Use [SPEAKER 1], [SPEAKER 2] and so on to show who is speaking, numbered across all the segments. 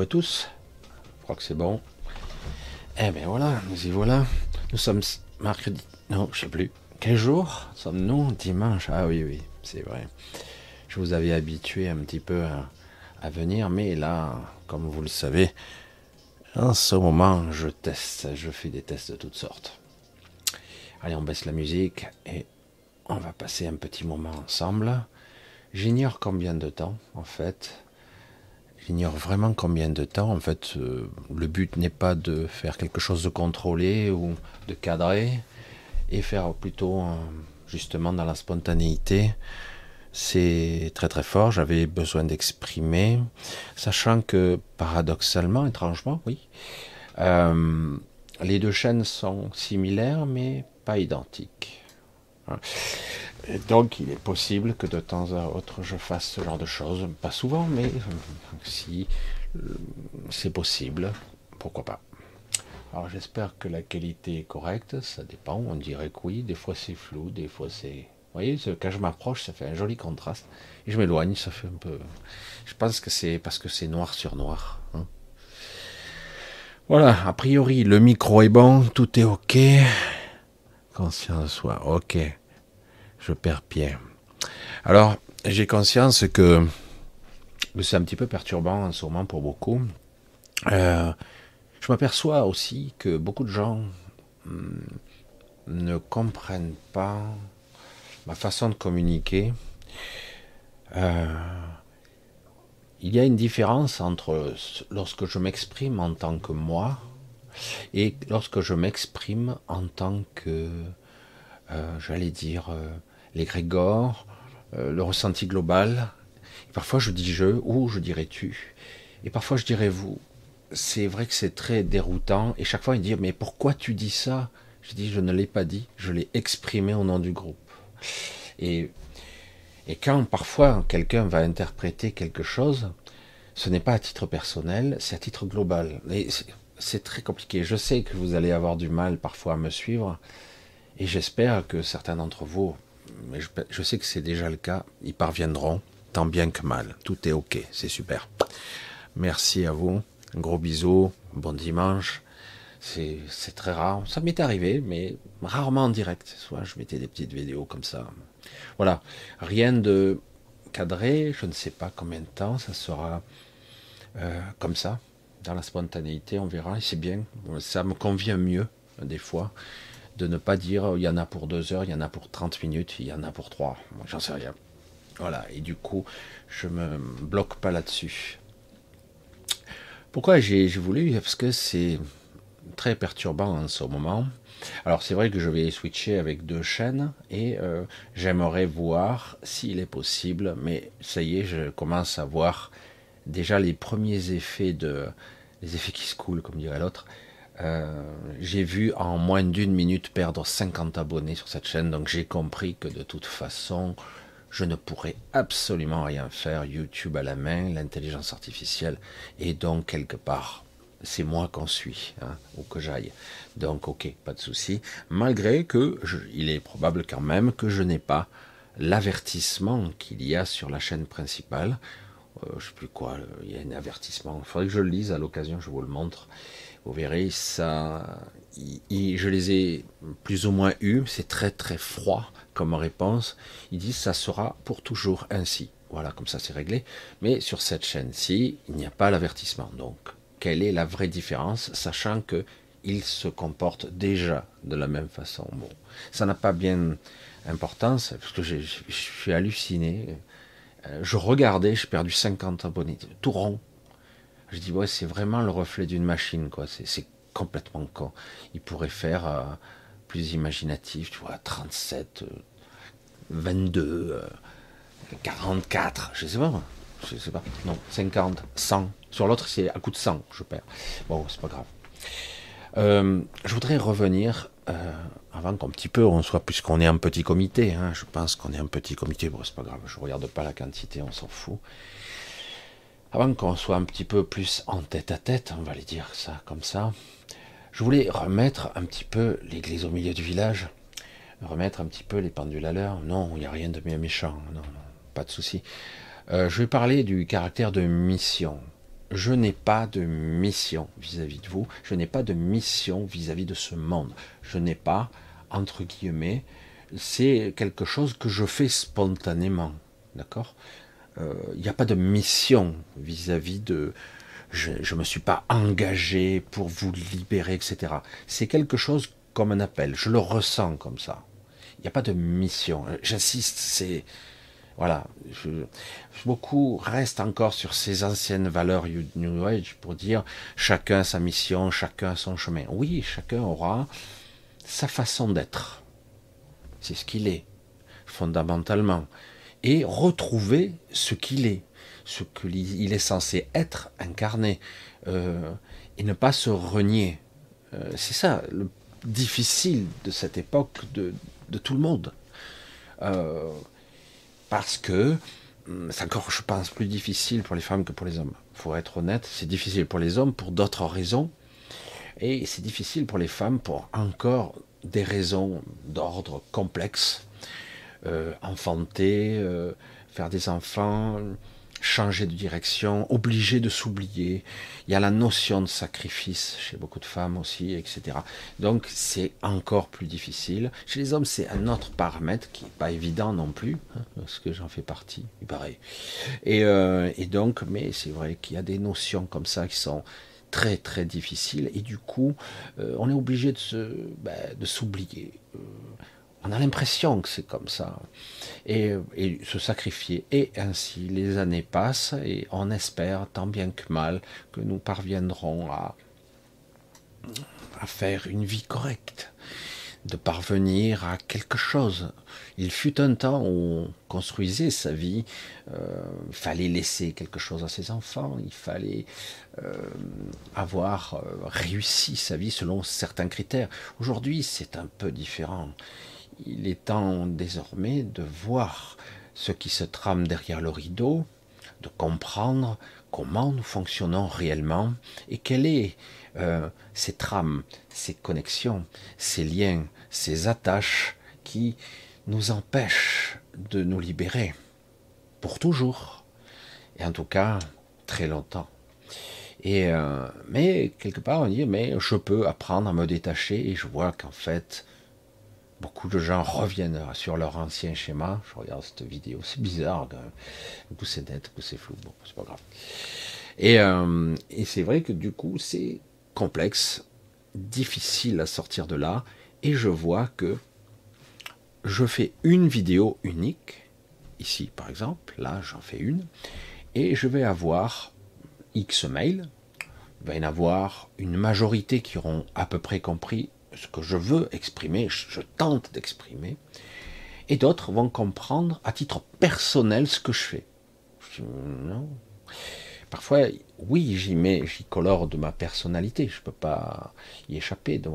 [SPEAKER 1] À tous. Je crois que c'est bon. Eh bien voilà, nous y voilà. Nous sommes mercredi. Non, je sais plus. Quel jour sommes-nous? Dimanche. Ah oui, oui, c'est vrai. Je vous avais habitué un petit peu à, venir, mais là, comme vous le savez, en ce moment, je teste, je fais des tests de toutes sortes. Allez, on baisse la musique et on va passer un petit moment ensemble. J'ignore combien de temps, en fait. J'ignore vraiment combien de temps. En fait, euh, le but n'est pas de faire quelque chose de contrôlé ou de cadré et faire plutôt justement dans la spontanéité. C'est très très fort. J'avais besoin d'exprimer, sachant que paradoxalement, étrangement, oui, euh, les deux chaînes sont similaires mais pas identiques. Donc il est possible que de temps à autre je fasse ce genre de choses. Pas souvent, mais si c'est possible, pourquoi pas. Alors j'espère que la qualité est correcte, ça dépend, on dirait que oui, des fois c'est flou, des fois c'est... Vous voyez, quand je m'approche, ça fait un joli contraste. Et je m'éloigne, ça fait un peu... Je pense que c'est parce que c'est noir sur noir. Hein. Voilà, a priori, le micro est bon, tout est ok. Conscience de soi, ok. Je perds pied. Alors, j'ai conscience que c'est un petit peu perturbant en ce moment pour beaucoup. Euh, je m'aperçois aussi que beaucoup de gens hmm, ne comprennent pas ma façon de communiquer. Euh, il y a une différence entre lorsque je m'exprime en tant que moi et lorsque je m'exprime en tant que, euh, j'allais dire, euh, l'égrégore, le ressenti global. parfois je dis je ou je dirais tu. Et parfois je dirais vous c'est vrai que c'est très déroutant. Et chaque fois, il dit Mais pourquoi tu dis ça? Je dis Je ne l'ai pas dit, je l'ai exprimé au nom du groupe. Et, et quand parfois quelqu'un va interpréter quelque chose, ce n'est pas à titre personnel, c'est à titre global. Et c'est très compliqué. Je sais que vous allez avoir du mal parfois à me suivre. Et j'espère que certains d'entre vous, mais je, sais que c'est déjà le cas, y parviendront, tant bien que mal. Tout est OK, c'est super. Merci à vous. Gros bisou, bon dimanche. C'est très rare. Ça m'est arrivé, mais rarement en direct. Soit je mettais des petites vidéos comme ça. Voilà. Rien de cadré. Je ne sais pas combien de temps ça sera euh, comme ça. La spontanéité, on verra. Et c'est bien. Ça me convient mieux, des fois, de ne pas dire il y en a pour deux heures, il y en a pour 30 minutes, il y en a pour trois. J'en sais rien. Voilà. Et du coup, je me bloque pas là-dessus. Pourquoi j'ai voulu Parce que c'est très perturbant en ce moment. Alors c'est vrai que je vais switcher avec deux chaînes et euh, j'aimerais voir s'il est possible, mais ça y est, je commence à voir déjà les premiers effets de les effets qui se coulent, comme dirait l'autre. Euh, j'ai vu en moins d'une minute perdre 50 abonnés sur cette chaîne, donc j'ai compris que de toute façon, je ne pourrais absolument rien faire, YouTube à la main, l'intelligence artificielle, et donc quelque part, c'est moi qu'on suit, hein, ou que j'aille. Donc ok, pas de souci, malgré que il est probable quand même que je n'ai pas l'avertissement qu'il y a sur la chaîne principale. Euh, je sais plus quoi, il y a un avertissement. Il faudrait que je le lise à l'occasion, je vous le montre. Vous verrez, ça, je les ai plus ou moins eus. C'est très très froid comme réponse, ils disent ça sera pour toujours ainsi. Voilà, comme ça c'est réglé. Mais sur cette chaîne-ci, il n'y a pas l'avertissement. Donc, quelle est la vraie différence, sachant que ils se comportent déjà de la même façon? Bon, ça n'a pas bien importance, parce que je suis halluciné. Euh, je regardais, j'ai perdu 50 abonnés, tout rond. Je dis, ouais, c'est vraiment le reflet d'une machine, quoi. C'est complètement con. Il pourrait faire euh, plus imaginatif, tu vois, 37, 22, 44, je sais pas, je sais pas, non, 50, 100. Sur l'autre, c'est à coup de 100, je perds. Bon, c'est pas grave. Euh, je voudrais revenir euh, avant qu'un petit peu on soit, puisqu'on est un petit comité, hein, je pense qu'on est un petit comité, bon, c'est pas grave, je regarde pas la quantité, on s'en fout. Avant qu'on soit un petit peu plus en tête à tête, on va les dire ça comme ça, je voulais remettre un petit peu l'église au milieu du village, remettre un petit peu les pendules à l'heure. Non, il n'y a rien de méchant, non, pas de souci. Euh, je vais parler du caractère de mission. je n'ai pas de mission vis-à-vis de vous, je n'ai pas de mission vis-à-vis de ce monde, je n'ai pas, entre guillemets, c'est quelque chose que je fais spontanément, d'accord? Il euh, n'y a pas de mission vis-à-vis de... Je ne me suis pas engagé pour vous libérer, etc. C'est quelque chose comme un appel, je le ressens comme ça. Il n'y a pas de mission. J'insiste, c'est voilà, beaucoup restent encore sur ces anciennes valeurs New Age pour dire chacun sa mission, chacun son chemin. Oui, chacun aura sa façon d'être. C'est ce qu'il est, fondamentalement. Et retrouver ce qu'il est, ce qu'il est censé être, incarné, euh, et ne pas se renier. Euh, c'est ça le difficile de cette époque de, tout le monde. Euh, parce que hum, c'est encore, je pense, plus difficile pour les femmes que pour les hommes. Il faut être honnête, c'est difficile pour les hommes pour d'autres raisons, et c'est difficile pour les femmes pour encore des raisons d'ordre complexe. Euh, enfanter, euh, faire des enfants, changer de direction, obligé de s'oublier. Il y a la notion de sacrifice chez beaucoup de femmes aussi, etc. Donc c'est encore plus difficile. Chez les hommes, c'est un autre paramètre qui n'est pas évident non plus, hein, parce que j'en fais partie, il paraît. Et, euh, et donc, mais c'est vrai qu'il y a des notions comme ça qui sont très très difficiles, et du coup, euh, on est obligé de se, ben, de s'oublier. Euh, on a l'impression que c'est comme ça. Et, se sacrifier. Et ainsi, les années passent et on espère, tant bien que mal, que nous parviendrons à, à faire une vie correcte, de parvenir à quelque chose. Il fut un temps où on construisait sa vie, euh, il fallait laisser quelque chose à ses enfants, il fallait euh, avoir euh, réussi sa vie selon certains critères. Aujourd'hui, c'est un peu différent il est temps désormais de voir ce qui se trame derrière le rideau, de comprendre comment nous fonctionnons réellement et quelles est euh, ces trames, ces connexions, ces liens, ces attaches qui nous empêchent de nous libérer pour toujours et en tout cas très longtemps. Euh, mais quelque part on dit mais je peux apprendre à me détacher et je vois qu'en fait Beaucoup de gens reviennent sur leur ancien schéma. Je regarde cette vidéo, c'est bizarre. Du coup, c'est net, du coup, c'est flou. Bon, c'est pas grave. Et, euh, et c'est vrai que du coup, c'est complexe, difficile à sortir de là. Et je vois que je fais une vidéo unique. Ici, par exemple, là, j'en fais une. Et je vais avoir X mails. Il va y en avoir une majorité qui auront à peu près compris ce que je veux exprimer, je tente d'exprimer, et d'autres vont comprendre à titre personnel ce que je fais. non. Parfois, oui, j'y mets, j'y colore de ma personnalité, je ne peux pas y échapper de,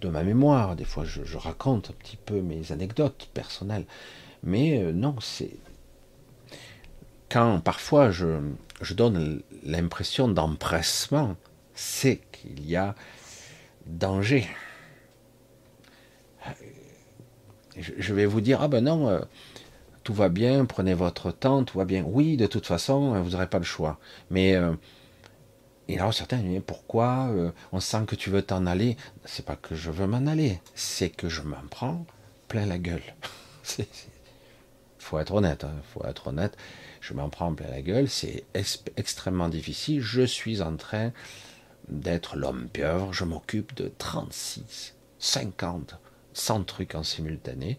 [SPEAKER 1] de ma mémoire. Des fois, je, raconte un petit peu mes anecdotes personnelles. Mais euh, non, c'est. Quand parfois je, je donne l'impression d'empressement, c'est qu'il y a danger. Je vais vous dire, ah ben non, euh, tout va bien, prenez votre temps, tout va bien. Oui, de toute façon, euh, vous n'aurez pas le choix. Mais euh, et alors certains disent, pourquoi on sent que tu veux t'en aller? C'est pas que je veux m'en aller, c'est que je m'en prends plein la gueule. Il faut être honnête, il hein, faut être honnête. Je m'en prends plein la gueule, c'est extrêmement difficile. Je suis en train d'être l'homme pieuvre, je m'occupe de 36, 50, 100 trucs en simultané,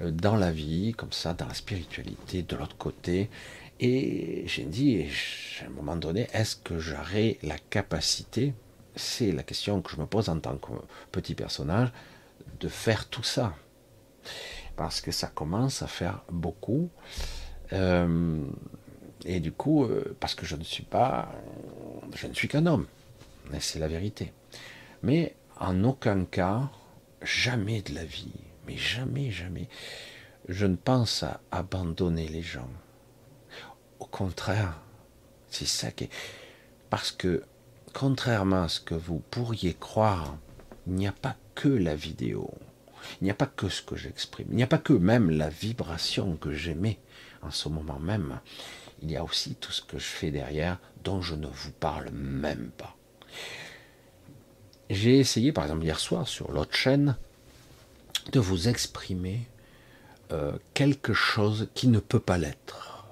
[SPEAKER 1] euh, dans la vie, comme ça, dans la spiritualité, de l'autre côté. Et j'ai dit, à un moment donné, est-ce que j'aurai la capacité, c'est la question que je me pose en tant que petit personnage, de faire tout ça Parce que ça commence à faire beaucoup. Euh, et du coup, euh, parce que je ne suis pas, je ne suis qu'un homme c'est la vérité. Mais en aucun cas, jamais de la vie, mais jamais, jamais, je ne pense à abandonner les gens. Au contraire, c'est ça qui est... Parce que, contrairement à ce que vous pourriez croire, il n'y a pas que la vidéo, il n'y a pas que ce que j'exprime, il n'y a pas que même la vibration que j'émets en ce moment même. il y a aussi tout ce que je fais derrière dont je ne vous parle même pas. J'ai essayé, par exemple, hier soir sur l'autre chaîne, de vous exprimer euh, quelque chose qui ne peut pas l'être.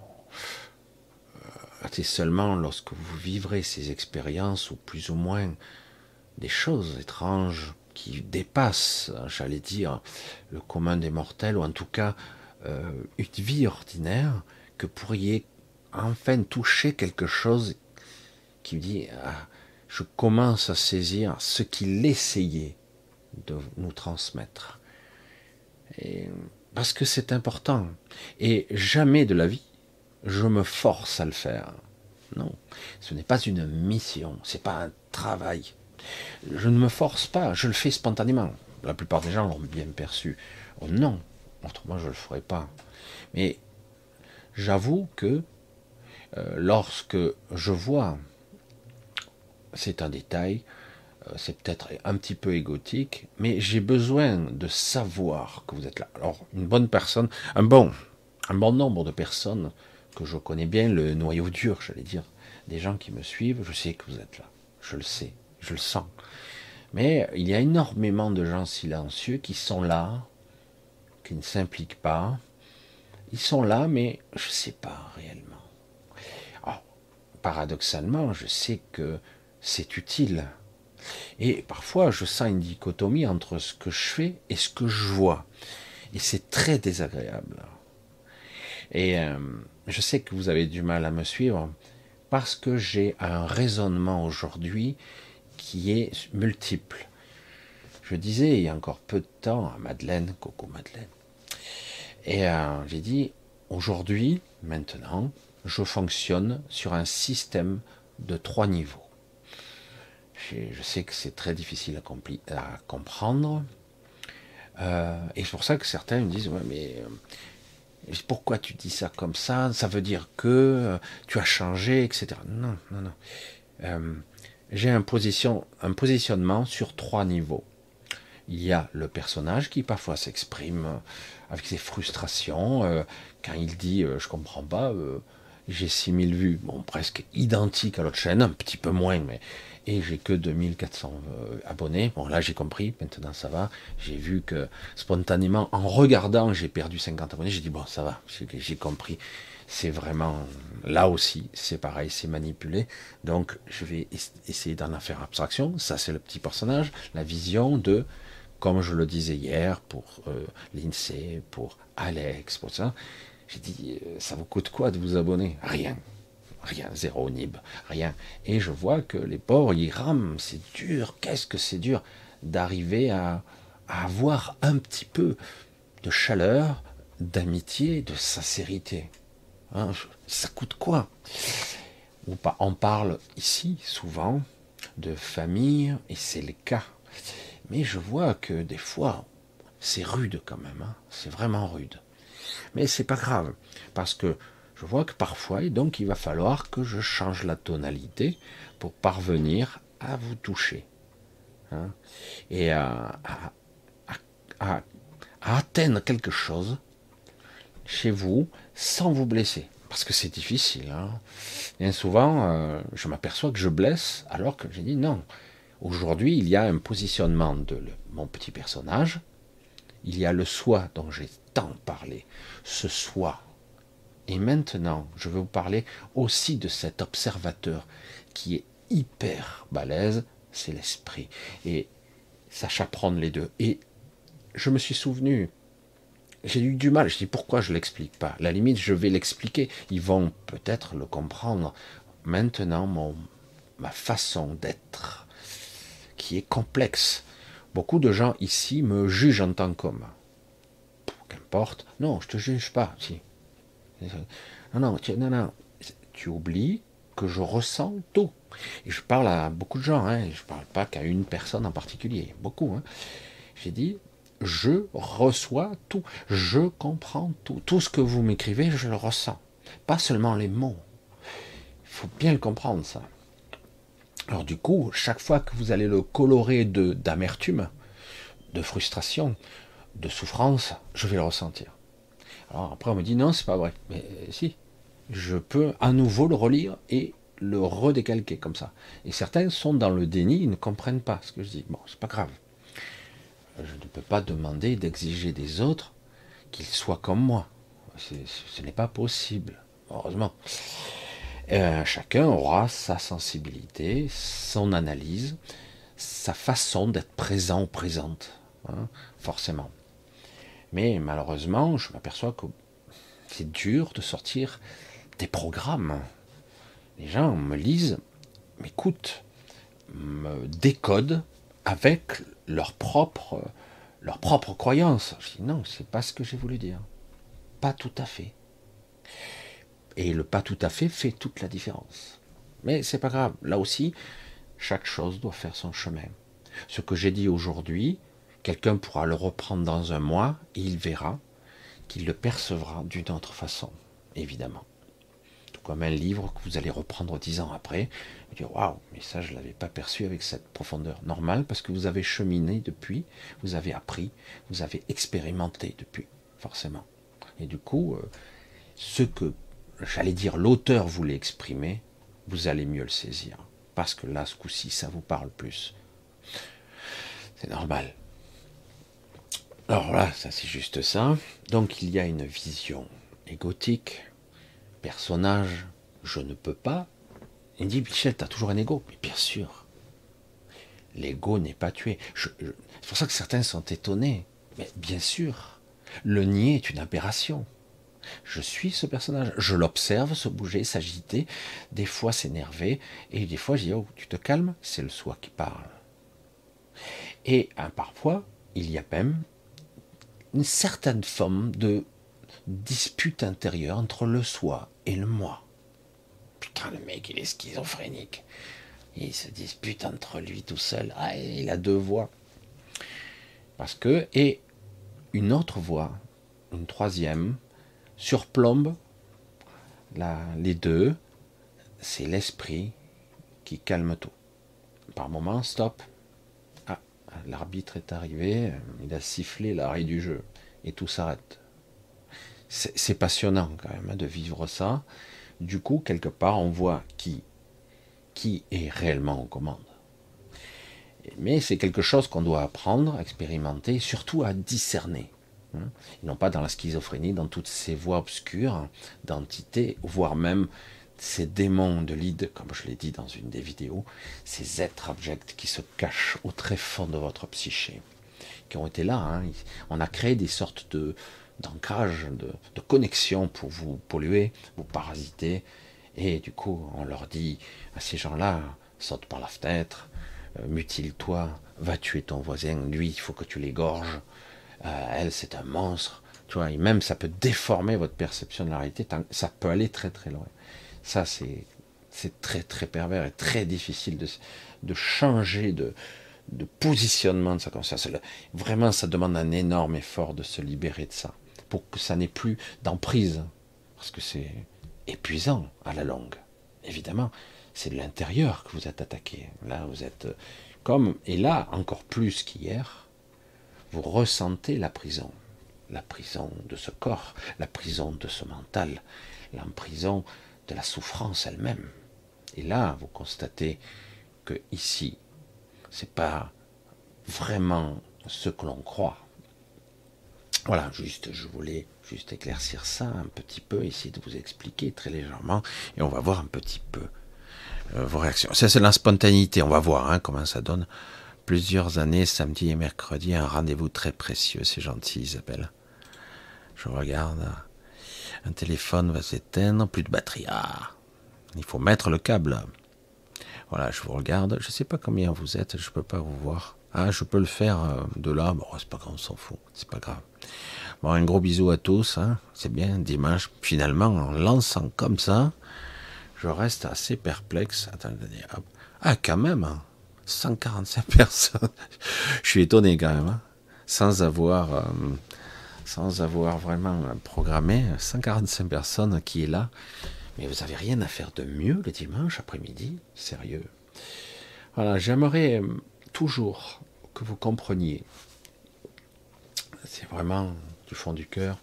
[SPEAKER 1] Euh, c'est seulement lorsque vous vivrez ces expériences, ou plus ou moins des choses étranges qui dépassent, j'allais dire, le commun des mortels, ou en tout cas euh, une vie ordinaire, que pourriez enfin toucher quelque chose qui me dit ah, je commence à saisir ce qu'il essayait de nous transmettre. Et, parce que c'est important. Et jamais de la vie, je me force à le faire. Non, ce n'est pas une mission, c'est pas un travail. Je ne me force pas, je le fais spontanément. La plupart des gens l'ont bien perçu. Oh non, autrement je ne le ferai pas. Mais j'avoue que euh, lorsque je vois, c'est un détail, euh, c'est peut-être un petit peu égotique, mais j'ai besoin de savoir que vous êtes là. Alors, une bonne personne, un bon, un bon nombre de personnes que je connais bien, le noyau dur, j'allais dire, des gens qui me suivent, je sais que vous êtes là. Je le sais, je le sens. Mais il y a énormément de gens silencieux qui sont là, qui ne s'impliquent pas. Ils sont là, mais je ne sais pas réellement paradoxalement, je sais que c'est utile. Et parfois, je sens une dichotomie entre ce que je fais et ce que je vois. Et c'est très désagréable. Et euh, je sais que vous avez du mal à me suivre parce que j'ai un raisonnement aujourd'hui qui est multiple. Je disais il y a encore peu de temps à Madeleine, Coco Madeleine, et euh, j'ai dit aujourd'hui, maintenant, je fonctionne sur un système de trois niveaux. Je sais que c'est très difficile à, comprendre. Euh, et c'est pour ça que certains me disent, ouais, mais euh, pourquoi tu dis ça comme ça? Ça veut dire que euh, tu as changé, etc. Non, non, non. J'ai un positionnement sur trois niveaux. Il y a le personnage qui parfois s'exprime avec ses frustrations. quand il dit je comprends pas, j'ai 6000 vues, bon, presque identiques à l'autre chaîne, un petit peu moins, mais. Et j'ai que 2400 euh, abonnés. Bon, là, j'ai compris, maintenant ça va. J'ai vu que spontanément, en regardant, j'ai perdu 50 abonnés. J'ai dit, bon, ça va, j'ai compris. C'est vraiment. Là aussi, c'est pareil, c'est manipulé. Donc, je vais essayer d'en faire abstraction. Ça, c'est le petit personnage. La vision de comme je le disais hier pour euh, l'INSEE, pour Alex, pour ça, j'ai dit, euh, ça vous coûte quoi de vous abonner? Rien. Rien, zéro nib, rien. Et je vois que les pauvres, ils rament, c'est dur, qu'est-ce que c'est dur d'arriver à, avoir un petit peu de chaleur, d'amitié, de sincérité. Hein, ça coûte quoi? On parle ici souvent de famille, et c'est le cas. Mais je vois que des fois, c'est rude quand même. Hein. c'est vraiment rude. Mais c'est pas grave, parce que je vois que parfois, et donc il va falloir que je change la tonalité pour parvenir à vous toucher. Hein, et à, atteindre quelque chose chez vous sans vous blesser. Parce que c'est difficile. Hein. Bien souvent, euh, je m'aperçois que je blesse alors que j'ai dit non. Aujourd'hui, il y a un positionnement de mon petit personnage. Il y a le soi dont j'ai tant parlé, ce soi. Et maintenant, je vais vous parler aussi de cet observateur qui est hyper balèze, c'est l'esprit. Et sache apprendre les deux. Et je me suis souvenu, j'ai eu du mal, je dis pourquoi je l'explique pas? la limite, je vais l'expliquer. Ils vont peut-être le comprendre. Maintenant, mon, ma façon d'être, qui est complexe. Beaucoup de gens ici me jugent en tant qu'homme qu'importe. Non, je te juge pas. Non, non, tu, non, non. Tu oublies que je ressens tout. Et je parle à beaucoup de gens. Hein. Je ne parle pas qu'à une personne en particulier. Beaucoup. Hein. J'ai dit, je reçois tout. Je comprends tout. Tout ce que vous m'écrivez, je le ressens. Pas seulement les mots. Il faut bien le comprendre, ça. Alors du coup, chaque fois que vous allez le colorer de d'amertume, de frustration, de souffrance, je vais le ressentir. Alors après, on me dit non, c'est pas vrai. Mais si, je peux à nouveau le relire et le redécalquer comme ça. Et certains sont dans le déni, ils ne comprennent pas ce que je dis. Bon, c'est pas grave. Je ne peux pas demander d'exiger des autres qu'ils soient comme moi. Ce n'est pas possible, heureusement. Euh, chacun aura sa sensibilité, son analyse, sa façon d'être présent ou présente, hein, forcément. Mais malheureusement, je m'aperçois que c'est dur de sortir des programmes. Les gens me lisent, m'écoutent, me décodent avec leur propre, croyance. Je dis non, c'est pas ce que j'ai voulu dire. Pas tout à fait. Et le pas tout à fait fait toute la différence. Mais c'est pas grave. Là aussi, chaque chose doit faire son chemin. Ce que j'ai dit aujourd'hui, quelqu'un pourra le reprendre dans un mois et il verra qu'il le percevra d'une autre façon, évidemment. Tout comme un livre que vous allez reprendre dix ans après, vous dire waouh, mais ça je l'avais pas perçu avec cette profondeur. Normal parce que vous avez cheminé depuis, vous avez appris, vous avez expérimenté depuis, forcément. Et du coup, euh, ce que j'allais dire l'auteur voulait exprimer, vous allez mieux le saisir. Parce que là, ce coup-ci, ça vous parle plus. C'est normal. Alors voilà, ça c'est juste ça. Donc il y a une vision égotique, personnage, je ne peux pas. Il dit, Michel, tu as toujours un ego. Mais bien sûr, l'ego n'est pas tué. c'est pour ça que certains sont étonnés. Mais bien sûr, le nier est une aberration. Je suis ce personnage, je l'observe se bouger, s'agiter, des fois s'énerver, et des fois je dis, oh, tu te calmes, c'est le soi qui parle. Et hein, parfois, il y a même une certaine forme de dispute intérieure entre le soi et le moi. Putain, le mec, il est schizophrénique. Il se dispute entre lui tout seul. Ah, il a deux voix. Parce que, et une autre voix, une troisième, surplombe les deux, c'est l'esprit qui calme tout. Par moment, stop. Ah, l'arbitre est arrivé, il a sifflé l'arrêt du jeu, et tout s'arrête. C'est passionnant quand même hein, de vivre ça. Du coup, quelque part, on voit qui, qui est réellement en commande. Mais c'est quelque chose qu'on doit apprendre, expérimenter, surtout à discerner. Hein. Ils n'ont pas dans la schizophrénie, dans toutes ces voies obscures d'entités, voire même ces démons de l'id, comme je l'ai dit dans une des vidéos, ces êtres abjects qui se cachent au très fond de votre psyché, qui ont été là. Hein. On a créé des sortes de d'ancrage, de, de connexion pour vous polluer, vous parasiter, et du coup on leur dit à ces gens-là, saute par la fenêtre, euh, mutile-toi, va tuer ton voisin, lui il faut que tu l'égorges, euh, elle c'est un monstre, tu vois, et même ça peut déformer votre perception de la réalité, ça peut aller très très loin. Ça c'est c'est très très pervers et très difficile de, de changer de, de positionnement de sa conscience. Vraiment, ça demande un énorme effort de se libérer de ça, pour que ça n'ait plus d'emprise, parce que c'est épuisant à la longue. Évidemment, c'est de l'intérieur que vous êtes attaqué. Là, vous êtes comme, et là, encore plus qu'hier, vous ressentez la prison, la prison de ce corps, la prison de ce mental, la prison de la souffrance elle-même. Et là, vous constatez que ici, c'est pas vraiment ce que l'on croit. Voilà, juste, je voulais juste éclaircir ça un petit peu, essayer de vous expliquer très légèrement, et on va voir un petit peu euh, vos réactions. Ça, c'est la spontanéité, on va voir hein, comment ça donne plusieurs années, samedi et mercredi, un rendez-vous très précieux. C'est gentil, Isabelle. Je regarde. Un téléphone va s'éteindre, plus de batterie. Ah, il faut mettre le câble. Voilà, je vous regarde. Je ne sais pas combien vous êtes, je ne peux pas vous voir. Ah, je peux le faire euh, de là. Bon, c'est pas grave, on s'en fout. C'est pas grave. Bon, un gros bisou à tous. Hein. C'est bien, dimanche. Finalement, en lançant comme ça, je reste assez perplexe. Attendez, hop. Ah, quand même. Hein. 145 personnes. Je suis étonné quand même, hein. sans avoir, euh, sans avoir vraiment programmé 145 personnes qui est là. Mais vous avez rien à faire de mieux le dimanche après-midi, sérieux. Voilà, j'aimerais euh, toujours que vous compreniez, c'est vraiment du fond du cœur,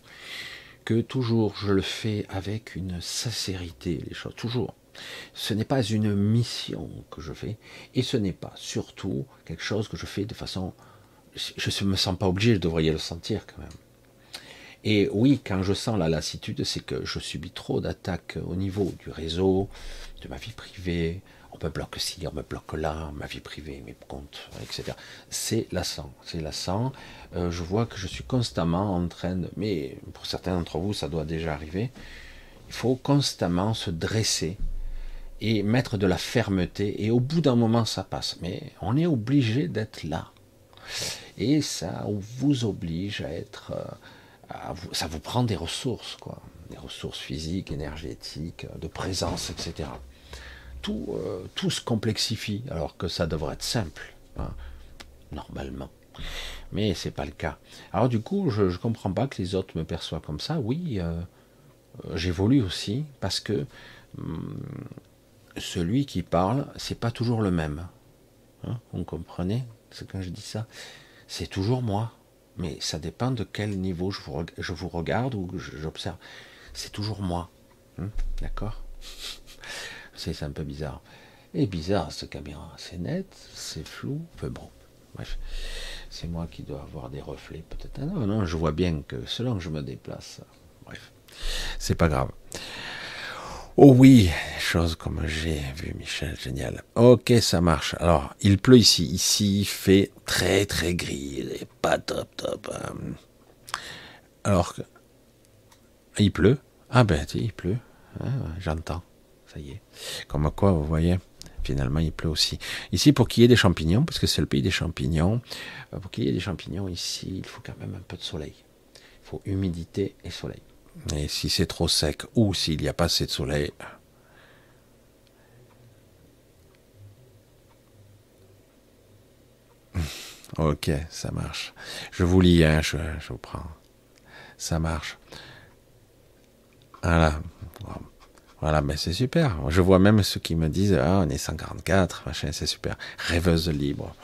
[SPEAKER 1] que toujours je le fais avec une sincérité, les choses, toujours. Ce n'est pas une mission que je fais, et ce n'est pas surtout quelque chose que je fais de façon... Je ne me sens pas obligé, je devrais le sentir quand même. Et oui, quand je sens la lassitude, c'est que je subis trop d'attaques au niveau du réseau, de ma vie privée, on me bloque ci, on me bloque là, ma vie privée, mes comptes, etc. C'est lassant, c'est lassant. Euh, je vois que je suis constamment en train de, mais pour certains d'entre vous, ça doit déjà arriver. Il faut constamment se dresser et mettre de la fermeté. Et au bout d'un moment, ça passe. Mais on est obligé d'être là. Et ça vous oblige à être, euh, ça vous prend des ressources, quoi, des ressources physiques, énergétiques, de présence, etc. Euh, tout, se complexifie, alors que ça devrait être simple, hein, normalement. Mais c'est pas le cas. Alors du coup, je, ne comprends pas que les autres me perçoivent comme ça. Oui, euh, euh, j'évolue aussi parce que hum, celui qui parle, c'est pas toujours le même. Hein, vous comprenez quand je dis ça, c'est toujours moi. Mais ça dépend de quel niveau je vous, regarde ou j'observe. C'est toujours moi. Hein, d'accord? C'est un peu bizarre. Et bizarre, cette caméra. C'est net, c'est flou. Enfin bon, bref. C'est moi qui dois avoir des reflets, peut-être. Ah non, non, je vois bien que selon que je me déplace. Bref, c'est pas grave. Oh oui, chose comme j'ai vu Michel, génial. Ok, ça marche. Alors, il pleut ici. Ici, il fait très très gris. pas top top. Hein. Alors, il pleut. Ah ben, il pleut. Ah, j'entends. Ça y est. Comme quoi, vous voyez, finalement, il pleut aussi. Ici, pour qu'il y ait des champignons, parce que c'est le pays des champignons, euh, pour qu'il y ait des champignons ici, il faut quand même un peu de soleil. Il faut humidité et soleil. Et si c'est trop sec ou s'il n'y a pas assez de soleil, Ok, ça marche. Je vous lis, hein, je, vous prends. Ça marche. Voilà. Voilà, mais c'est super. Je vois même ceux qui me disent Ah, on est 144, machin, c'est super. Rêveuse libre.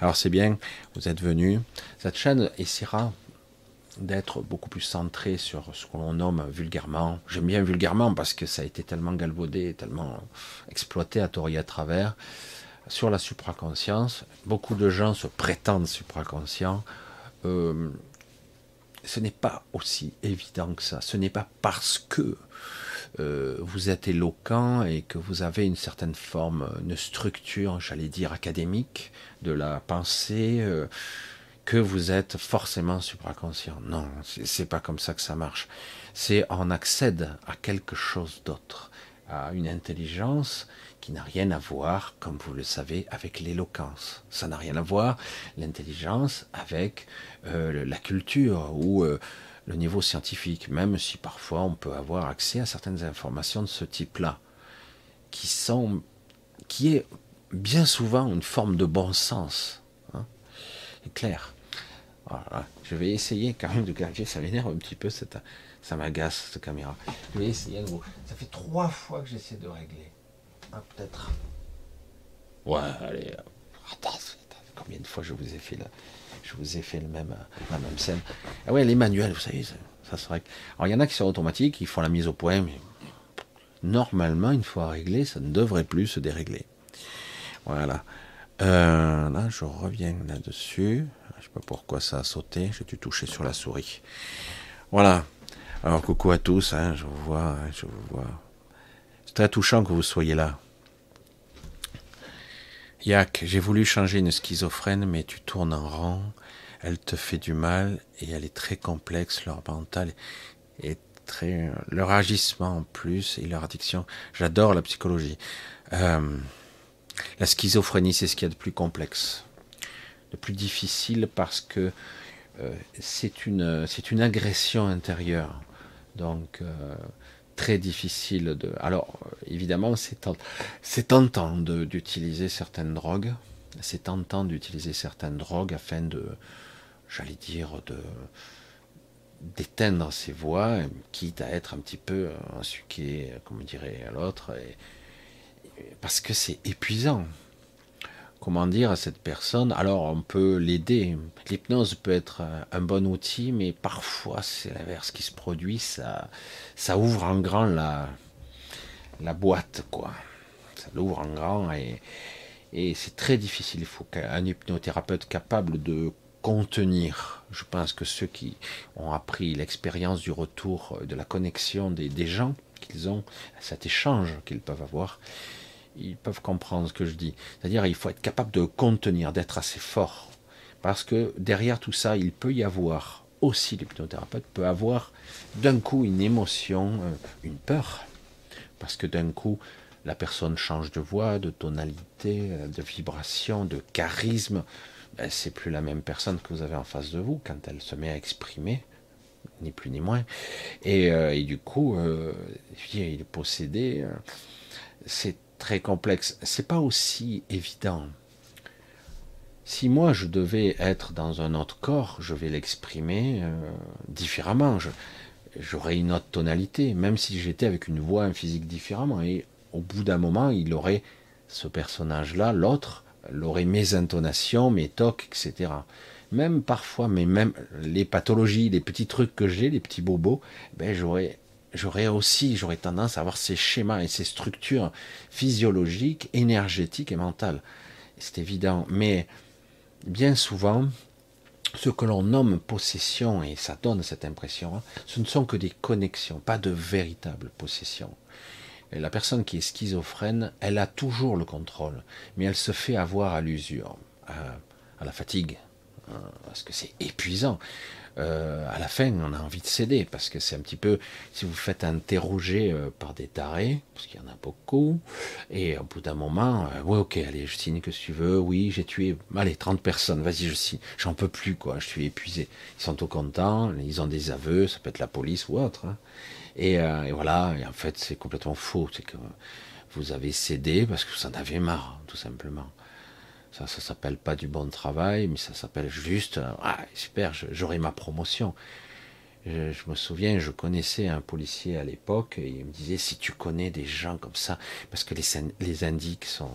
[SPEAKER 1] Alors c'est bien, vous êtes venu. Cette chaîne essaiera d'être beaucoup plus centrée sur ce que l'on nomme vulgairement. J'aime bien vulgairement parce que ça a été tellement galvaudé, tellement exploité à tort et à travers. Sur la supraconscience, beaucoup de gens se prétendent supraconscients. Euh, ce n'est pas aussi évident que ça. Ce n'est pas parce que euh, vous êtes éloquent et que vous avez une certaine forme, une structure, j'allais dire académique de la pensée, euh, que vous êtes forcément supraconscient. Non, c'est pas comme ça que ça marche. C'est on accède à quelque chose d'autre, à une intelligence qui n'a rien à voir, comme vous le savez, avec l'éloquence. Ça n'a rien à voir, l'intelligence, avec euh, la culture ou le niveau scientifique, même si parfois on peut avoir accès à certaines informations de ce type-là, qui sont, qui est bien souvent une forme de bon sens, hein, clair. Voilà. Je vais essayer quand même de clarifier, ça m'énerve un petit peu, ça m'agace cette caméra. Je vais essayer de Ça fait trois fois que j'essaie de régler. Ah, peut-être. Ouais, allez. Attends, combien de fois je vous ai fait je vous ai fait le même, la même scène. Ah ouais, les manuels, vous savez, ça, serait. Alors il y en a qui sont automatiques, ils font la mise au point, mais normalement, une fois réglé, ça ne devrait plus se dérégler. Voilà. Euh, là, je reviens là-dessus. Sais pas pourquoi ça a sauté. J'ai dû toucher sur la souris. Voilà. Alors coucou à tous. Hein, je vous vois. Hein, je vous vois. C'est très touchant que vous soyez là. Yak, j'ai voulu changer une schizophrène, mais tu tournes en rang, elle te fait du mal et elle est très complexe, leur mental est très, leur agissement en plus et leur addiction. J'adore la psychologie. Euh, la schizophrénie, c'est ce qu'il y a de plus complexe, de plus difficile parce que euh, c'est une, c'est une agression intérieure. Donc, euh, très difficile de. Alors, évidemment, c'est tentant d'utiliser certaines drogues. C'est tentant d'utiliser certaines drogues afin de, j'allais dire, de d'éteindre ses voix, quitte à être un petit peu insuqué, comme dirait l'autre, parce que c'est épuisant. Comment dire à cette personne. Alors on peut l'aider. L'hypnose peut être un bon outil, mais parfois c'est l'inverse qui se produit. Ça, ça ouvre en grand la, la boîte, quoi. Ça l'ouvre en grand et, et c'est très difficile. Il faut qu'un hypnothérapeute capable de contenir. Je pense que ceux qui ont appris l'expérience du retour, de la connexion des, des gens qu'ils ont, cet échange qu'ils peuvent avoir, ils peuvent comprendre ce que je dis. C'est-à-dire il faut être capable de contenir, d'être assez fort. Parce que derrière tout ça, il peut y avoir aussi l'hypnothérapeute peut avoir d'un coup une émotion, euh, une peur. Parce que d'un coup, la personne change de voix, de tonalité, euh, de vibration, de charisme. Ben, c'est plus la même personne que vous avez en face de vous quand elle se met à exprimer, ni plus ni moins. Et, euh, du coup, il est possédé. c'est très complexe. C'est pas aussi évident. Si moi je devais être dans un autre corps, je vais l'exprimer euh, différemment. J'aurais une autre tonalité, même si j'étais avec une voix, un physique différemment. Et au bout d'un moment, il aurait ce personnage-là, l'autre, l'aurait mes intonations, mes tocs, etc. Même parfois, mais même les pathologies, les petits trucs que j'ai, les petits bobos, ben j'aurais j'aurais aussi, j'aurais tendance à avoir ces schémas et ces structures physiologiques, énergétiques et mentales. C'est évident. Mais bien souvent, ce que l'on nomme possession, et ça donne cette impression, hein, ce ne sont que des connexions, pas de véritables possessions. Et la personne qui est schizophrène, elle a toujours le contrôle, mais elle se fait avoir à l'usure, à, la fatigue, hein, parce que c'est épuisant. Euh, à la fin, on a envie de céder parce que c'est un petit peu, si vous faites interroger euh, par des tarés, parce qu'il y en a beaucoup, et au bout d'un moment, euh, ouais, ok, allez, je signe que tu veux, oui, j'ai tué, allez, 30 personnes, vas-y, je signe, j'en peux plus, quoi, je suis épuisé. Ils sont tout contents, ils ont des aveux, ça peut être la police ou autre, hein. et, et, voilà, et en fait, c'est complètement faux, c'est que vous avez cédé parce que vous en avez marre, tout simplement. Ça, ça s'appelle pas du bon travail, mais ça s'appelle juste, ah, super, j'aurai ma promotion. Je, me souviens, je connaissais un policier à l'époque, et il me disait, si tu connais des gens comme ça, parce que les, les indices sont,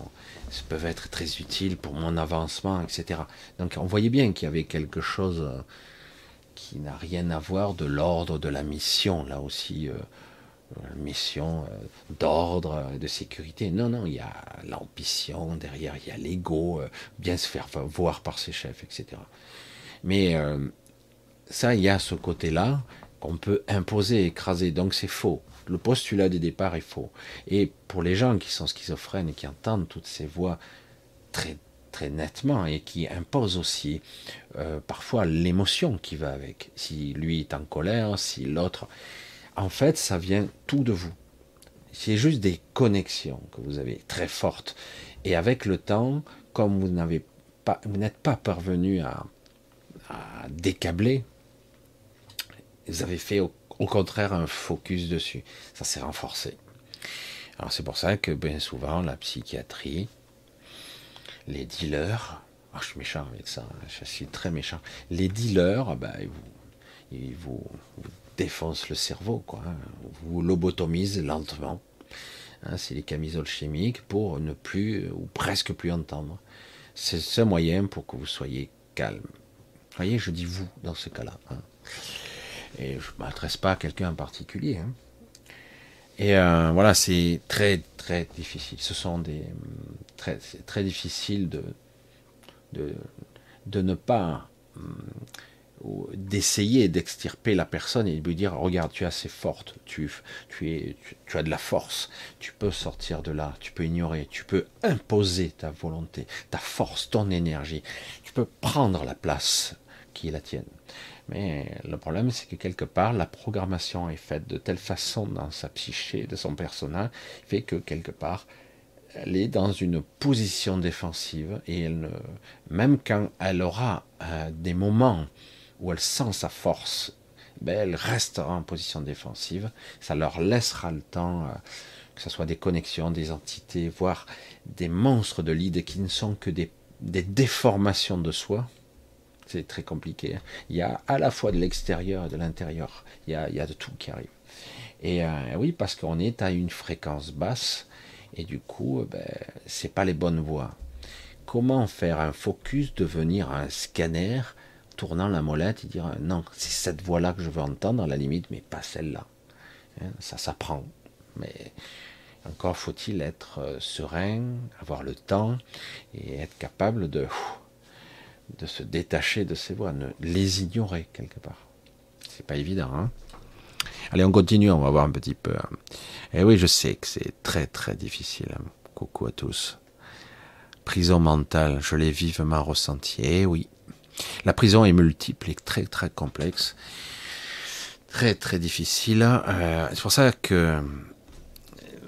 [SPEAKER 1] peuvent être très utiles pour mon avancement, etc. Donc on voyait bien qu'il y avait quelque chose euh, qui n'a rien à voir de l'ordre de la mission, là aussi. Euh, mission euh, d'ordre, de sécurité. Non, non, il y a l'ambition derrière, il y a l'ego, euh, bien se faire voir par ses chefs, etc. Mais euh, ça, il y a ce côté-là qu'on peut imposer, écraser. Donc c'est faux. Le postulat des départ est faux. Et pour les gens qui sont schizophrènes et qui entendent toutes ces voix très très nettement et qui imposent aussi parfois l'émotion qui va avec. Si lui est en colère, si l'autre en fait, ça vient tout de vous. C'est juste des connexions que vous avez très fortes. Et avec le temps, comme vous n'avez pas, vous n'êtes pas parvenu à, décabler, vous avez fait au, contraire un focus dessus. Ça s'est renforcé. Alors c'est pour ça que bien souvent la psychiatrie, les dealers, oh, je suis méchant avec ça, je suis très méchant. Les dealers, ben, ils vous défonce le cerveau, quoi. Hein. Vous lobotomise lentement. Hein, c'est les camisoles chimiques pour ne plus ou presque plus entendre. C'est ce moyen pour que vous soyez calme. Vous voyez, je dis vous dans ce cas-là. Hein. Et je ne m'adresse pas à quelqu'un en particulier. Et euh, voilà, c'est très très difficile. Ce sont des très très difficile de, de de ne pas hum, d'essayer d'extirper la personne et de lui dire regarde tu es assez forte tu, tu, es, tu, as de la force tu peux sortir de là tu peux ignorer tu peux imposer ta volonté ta force ton énergie tu peux prendre la place qui est la tienne. Mais le problème c'est que quelque part la programmation est faite de telle façon dans sa psyché de son personnage fait que quelque part elle est dans une position défensive et même quand elle aura euh, des moments où elle sent sa force, ben elle restera en position défensive. Ça leur laissera le temps, euh, que ce soit des connexions, des entités, voire des monstres de lead qui ne sont que des, déformations de soi. C'est très compliqué. Hein. Il y a à la fois de l'extérieur et de l'intérieur. Il, y a, de tout qui arrive. Et euh, oui, parce qu'on est à une fréquence basse, et du coup, ben, c'est pas les bonnes voies. comment faire un focus, devenir un scanner, tournant la molette et dire non, c'est cette voix-là que je veux entendre à la limite, mais pas celle-là. Hein, ça s'apprend. Mais encore faut-il être euh, serein, avoir le temps et être capable de, de se détacher de ces voix, ne les ignorer quelque part. C'est pas évident, hein Allez, on continue, on va voir un petit peu. Et eh oui, je sais que c'est très très difficile. Hein. Coucou à tous. Prison mentale, je l'ai vivement ressenti. Eh oui, la prison est multiple et très très complexe, très très difficile. Euh, c'est pour ça que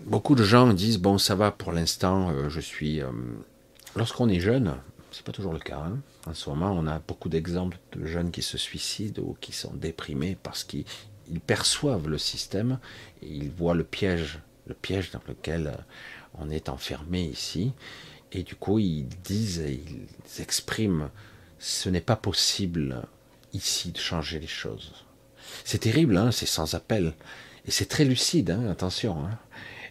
[SPEAKER 1] beaucoup de gens disent bon ça va pour l'instant, euh, je suis. Euh, lorsqu'on est jeune, c'est pas toujours le cas. Hein. En ce moment, on a beaucoup d'exemples de jeunes qui se suicident ou qui sont déprimés parce qu'ils perçoivent le système ils voient le piège, le piège dans lequel on est enfermé ici. Et du coup, ils disent, ils expriment ce n'est pas possible ici de changer les choses. C'est terrible, hein, c'est sans appel. Et c'est très lucide, hein, attention. Hein.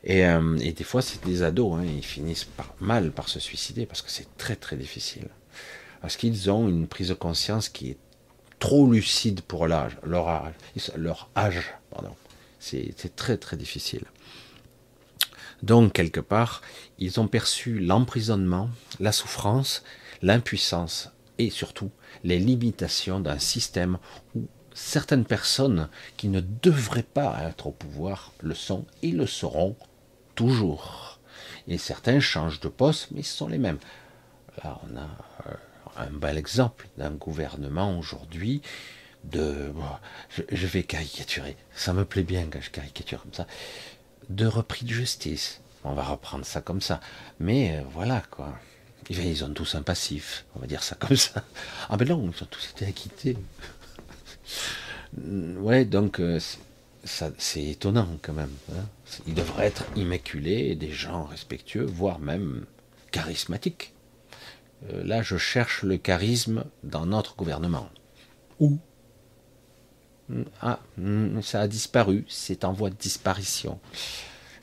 [SPEAKER 1] Euh, et, des fois, c'est des ados, ils finissent mal par se suicider parce que c'est très très difficile. Parce qu'ils ont une prise de conscience qui est trop lucide pour leur âge. Leur âge pardon. C'est très très difficile. Donc, quelque part, ils ont perçu l'emprisonnement, la souffrance, l'impuissance et surtout les limitations d'un système où certaines personnes qui ne devraient pas être au pouvoir le sont et le seront toujours. Et certains changent de poste, mais ce sont les mêmes. Là, on a euh, un bel exemple d'un gouvernement aujourd'hui de, je, vais caricaturer, ça me plaît bien quand je caricature comme ça, de repris de justice. On va reprendre ça comme ça. Mais euh, voilà quoi. Ils ont tous un passif, on va dire ça comme ça. Ah ben non, ils ont tous été acquittés. ouais, donc euh, c'est étonnant quand même. Hein. Ils devraient être immaculés, des gens respectueux, voire même charismatiques. Euh, là, je cherche le charisme dans notre gouvernement. Où? Ah, ça a disparu, c'est en voie de disparition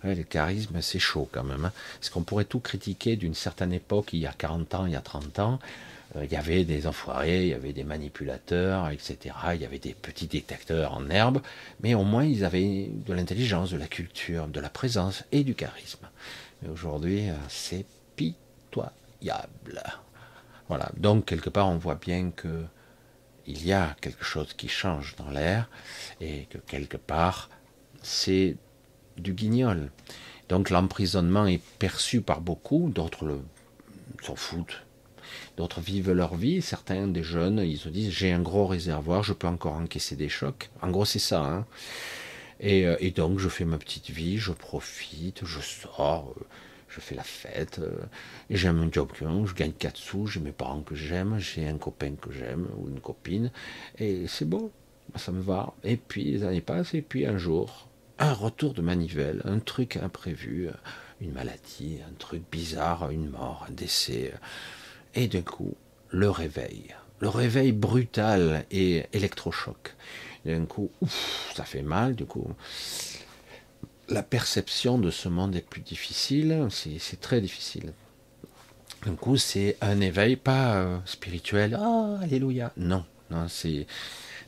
[SPEAKER 1] le charisme, c'est chaud quand même. Hein. Parce qu'on pourrait tout critiquer d'une certaine époque, il y a 40 ans, il y a 30 ans. Euh, il y avait des enfoirés, il y avait des manipulateurs, etc. Il y avait des petits détecteurs en herbe. Mais au moins, ils avaient de l'intelligence, de la culture, de la présence et du charisme. Mais aujourd'hui, euh, c'est pitoyable. Voilà. Donc, quelque part, on voit bien que il y a quelque chose qui change dans l'air et que quelque part, c'est du guignol. Donc l'emprisonnement est perçu par beaucoup, d'autres s'en foutent. D'autres vivent leur vie, certains des jeunes, ils se disent j'ai un gros réservoir, je peux encore encaisser des chocs. En gros c'est ça. Hein. Euh, et, donc je fais ma petite vie, je profite, je sors, euh, je fais la fête, euh, et j'ai un job que je gagne 4 sous, j'ai mes parents que j'aime, j'ai un copain que j'aime, ou une copine, et c'est bon, ça me va. Et puis les années passent, et puis un jour, un retour de manivelle, un truc imprévu, une maladie, un truc bizarre, une mort, un décès. Et d'un coup, le réveil. Le réveil brutal et électrochoc. D'un coup, ça fait mal, du coup. La perception de ce monde est plus difficile, c'est très difficile. D'un coup, c'est un éveil, pas euh, spirituel, ah, alléluia. Non, non, c'est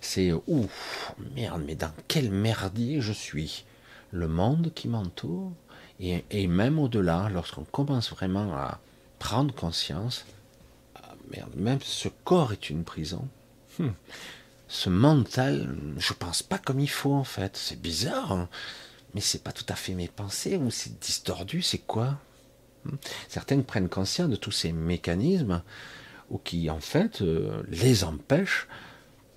[SPEAKER 1] c'est ouf, merde, mais dans quel merdier je suis? Le monde qui m'entoure, et, même au-delà, lorsqu'on commence vraiment à prendre conscience, ah, merde, même ce corps est une prison. Hmm. Ce mental, je pense pas comme il faut en fait. C'est bizarre, hein. mais c'est pas tout à fait mes pensées ou c'est distordu. C'est quoi? Hmm. Certains prennent conscience de tous ces mécanismes ou qui en fait euh, les empêchent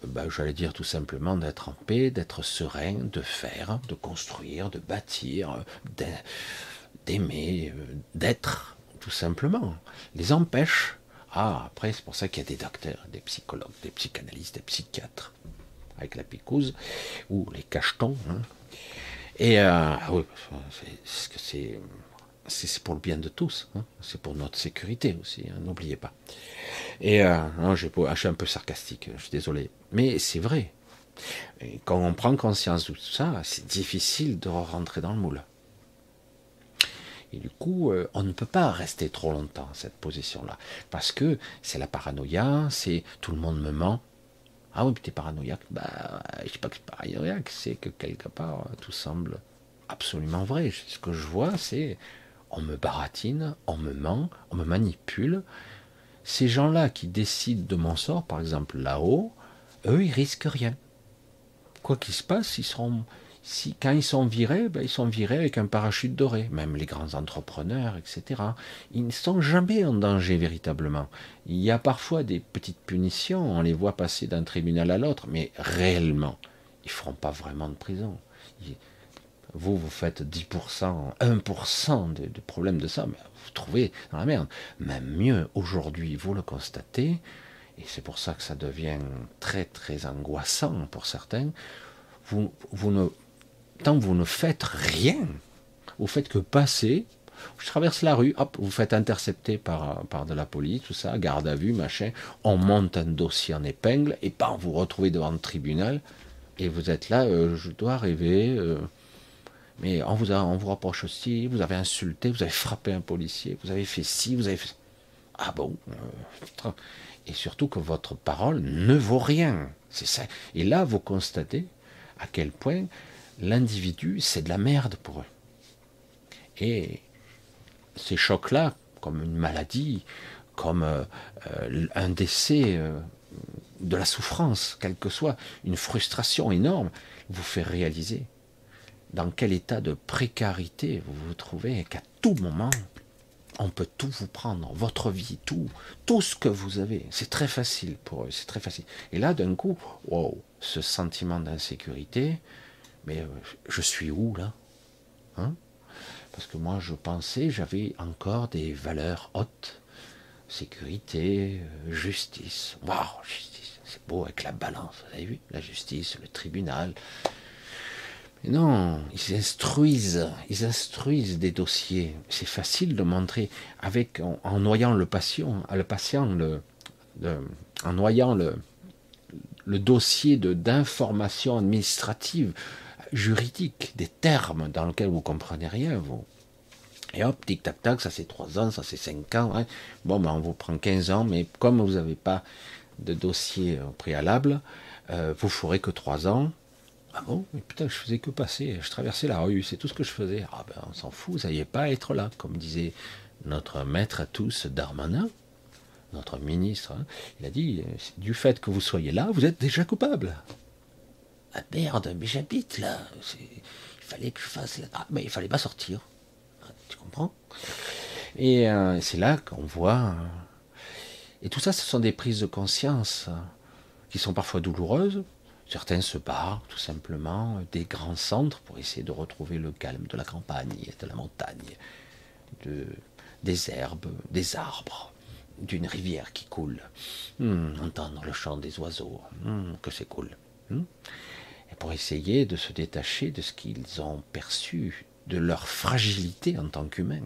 [SPEAKER 1] bah, j'allais dire tout simplement d'être en paix, d'être serein, de faire, de construire, de bâtir, d'aimer, euh, d'être, tout simplement. Les empêche. Ah, après, c'est pour ça qu'il y a des docteurs, des psychologues, des psychanalystes, des psychiatres, avec la picouse, ou les cachetons. Hein. Et euh, ah oui, c'est c'est pour le bien de tous, hein. c'est pour notre sécurité aussi, hein, n'oubliez pas. Et euh, non, je suis un peu sarcastique, je suis désolé, mais c'est vrai. quand on prend conscience de tout ça, c'est difficile de rentrer dans le moule. Et du coup, euh, on ne peut pas rester trop longtemps dans cette position-là. Parce que c'est la paranoïa, c'est tout le monde me ment. Ah oui, tu es paranoïaque. Bah, je sais pas que c'est paranoïaque, c'est que quelque part, tout semble absolument vrai. Ce que je vois, c'est on me baratine, on me ment, on me manipule. Ces gens-là qui décident de mon sort, par exemple là-haut, eux, ils risquent rien. Quoi qu'il se passe, si, quand ils sont virés, ben, ils sont virés avec un parachute doré. Même les grands entrepreneurs, etc. Ils ne sont jamais en danger véritablement. Il y a parfois des petites punitions, on les voit passer d'un tribunal à l'autre, mais réellement, ils feront pas vraiment de prison. Vous, vous faites 10%, 1% de, de problèmes de ça, mais vous trouvez dans la merde. Même mieux, aujourd'hui, vous le constatez, et c'est pour ça que ça devient très très angoissant pour certains, vous, vous ne, tant que vous ne faites rien, vous faites que passer, je traverse la rue, hop, vous faites intercepter par, par de la police, tout ça, garde à vue, machin, on monte un dossier en épingle, et bam, vous retrouvez devant le tribunal, et vous êtes là, euh, je dois rêver, euh, mais on vous, on vous rapproche aussi, vous avez insulté, vous avez frappé un policier, vous avez fait ci, vous avez fait... Ah bon euh, et surtout que votre parole ne vaut rien. C'est ça. Et là, vous constatez à quel point l'individu, c'est de la merde pour eux. Et ces chocs-là, comme une maladie, comme euh, euh, un décès, de la souffrance, quelle que soit, une frustration énorme, vous fait réaliser dans quel état de précarité vous vous trouvez et qu'à tout moment, on peut tout vous prendre, votre vie, tout, tout ce que vous avez. C'est très facile pour eux, c'est très facile. Et là, d'un coup, wow, ce sentiment d'insécurité, mais euh, je suis où là? Hein? Parce que moi, je pensais, j'avais encore des valeurs hautes, sécurité, euh, justice. Waouh, justice, c'est beau avec la balance, vous avez vu? La justice, le tribunal, non, ils instruisent, des dossiers. C'est facile de montrer avec en, noyant le patient, le patient, en noyant le, dossier de d'information administrative, juridique, des termes dans lesquels vous comprenez rien, vous. Et hop, tic tac tac, ça c'est 3 ans, ça c'est 5 ans. Hein. Bon, ben on vous prend 15 ans, mais comme vous n'avez pas de dossier préalable, euh, vous ferez que 3 ans. Ah bon? Mais putain, je faisais que passer, je traversais la rue, c'est tout ce que je faisais. Ah ben on s'en fout, vous n'alliez pas être là, comme disait notre maître à tous, Darmanin, notre ministre. Hein. Il a dit, du fait que vous soyez là, vous êtes déjà coupable. Ah merde, mais j'habite là. Il fallait que je fasse... Ah, mais il fallait pas sortir. Ah, tu comprends? Et euh, c'est là qu'on voit... Euh, et tout ça, ce sont des prises de conscience euh, qui sont parfois douloureuses, Certains se barrent tout simplement des grands centres pour essayer de retrouver le calme de la campagne, de la montagne, de, des herbes, des arbres, d'une rivière qui coule. Hmm, entendre le chant des oiseaux, hmm, que c'est cool. Hmm. Et pour essayer de se détacher de ce qu'ils ont perçu, de leur fragilité en tant qu'humains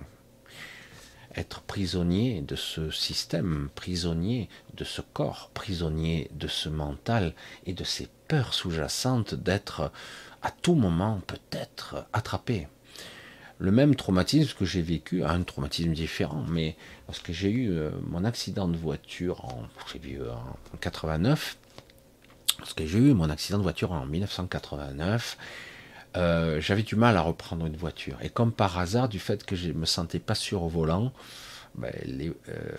[SPEAKER 1] être prisonnier de ce système, prisonnier de ce corps, prisonnier de ce mental et de ces peurs sous-jacentes d'être à tout moment peut-être attrapé. Le même traumatisme que j'ai vécu, un traumatisme différent, mais parce que j'ai eu euh, mon accident de voiture en, en 89, parce que j'ai eu mon accident de voiture en 1989, euh, j'avais du mal à reprendre une voiture. Et comme par hasard, du fait que je me sentais pas sûr au volant, ben, euh,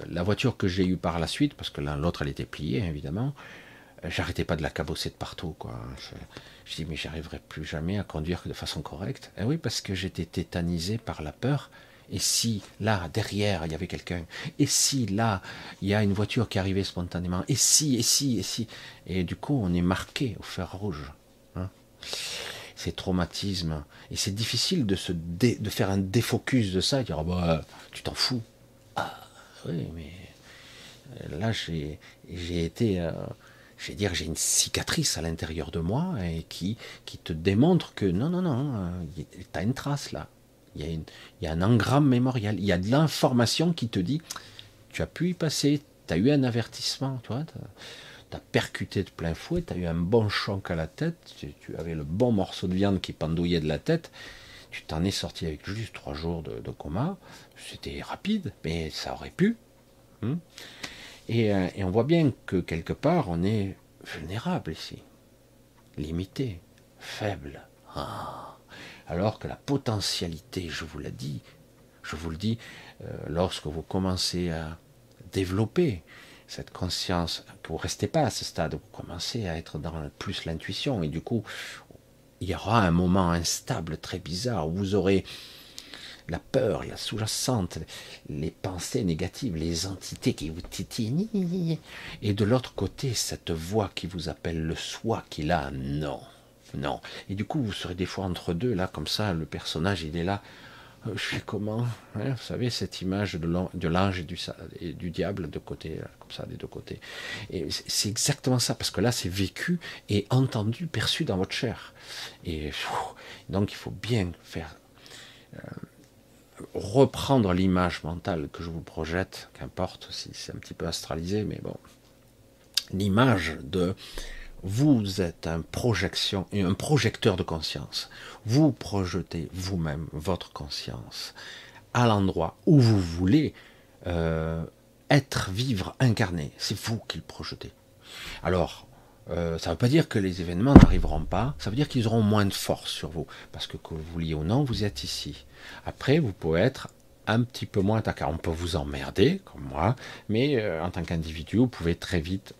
[SPEAKER 1] la voiture que j'ai eue par la suite, parce que l'autre elle était pliée évidemment, euh, j'arrêtais pas de la cabosser de partout. Quoi. Je, dis mais j'arriverai plus jamais à conduire de façon correcte. Et oui, parce que j'étais tétanisé par la peur. Et si là, derrière, il y avait quelqu'un Et si là, il y a une voiture qui arrivait spontanément Et si, et si, et si Et du coup, on est marqué au fer rouge. Hein ces traumatismes. Et c'est difficile de, se de faire un défocus de ça et dire oh bah, tu t'en fous. Ah oui, mais euh, là j'ai été, euh, je vais dire, j'ai une cicatrice à l'intérieur de moi et qui, qui te démontre que non, non, non, euh, tu as une trace là. Il y, a une, il y un engramme mémorial, il y a de l'information qui te dit tu as pu y passer, tu as eu un avertissement, tu vois t'as percuté de plein fouet, tu as eu un bon choc à la tête, tu, avais le bon morceau de viande qui pendouillait de la tête, tu t'en es sorti avec juste trois jours de, coma. C'était rapide, mais ça aurait pu. Hein. Euh, et, on voit bien que quelque part, on est vulnérable ici, limité, faible. Ah. Alors que la potentialité, je vous l'ai dit, je vous le dis, euh, lorsque vous commencez à développer cette conscience, que vous restez pas à ce stade, vous commencez à être dans plus l'intuition, et du coup, il y aura un moment instable, très bizarre, où vous aurez la peur, la sous-jacente, les pensées négatives, les entités qui vous titillent, et de l'autre côté, cette voix qui vous appelle le soi qui là, non, non. Et du coup, vous serez des fois entre deux, là, comme ça, le personnage, il est là, euh, je suis comment hein, Vous savez, cette image de l'ange et du, diable de côté, ça, des deux côtés. Et c'est exactement ça, parce que là, c'est vécu et entendu, perçu dans votre chair. Et donc, il faut bien faire. Euh, reprendre l'image mentale que je vous projette, qu'importe si c'est un petit peu astralisé, mais bon, l'image de vous êtes un projection, un projecteur de conscience. Vous projetez vous-même votre conscience à l'endroit où vous voulez euh, être, vivre, incarner. C'est vous qui le projetez. Alors, euh, ça ne veut pas dire que les événements n'arriveront pas, ça veut dire qu'ils auront moins de force sur vous, parce que que vous vouliez ou non, vous êtes ici. Après, vous pouvez être un petit peu moins attaquant. On peut vous emmerder, comme moi, mais euh, en tant qu'individu, vous pouvez très vite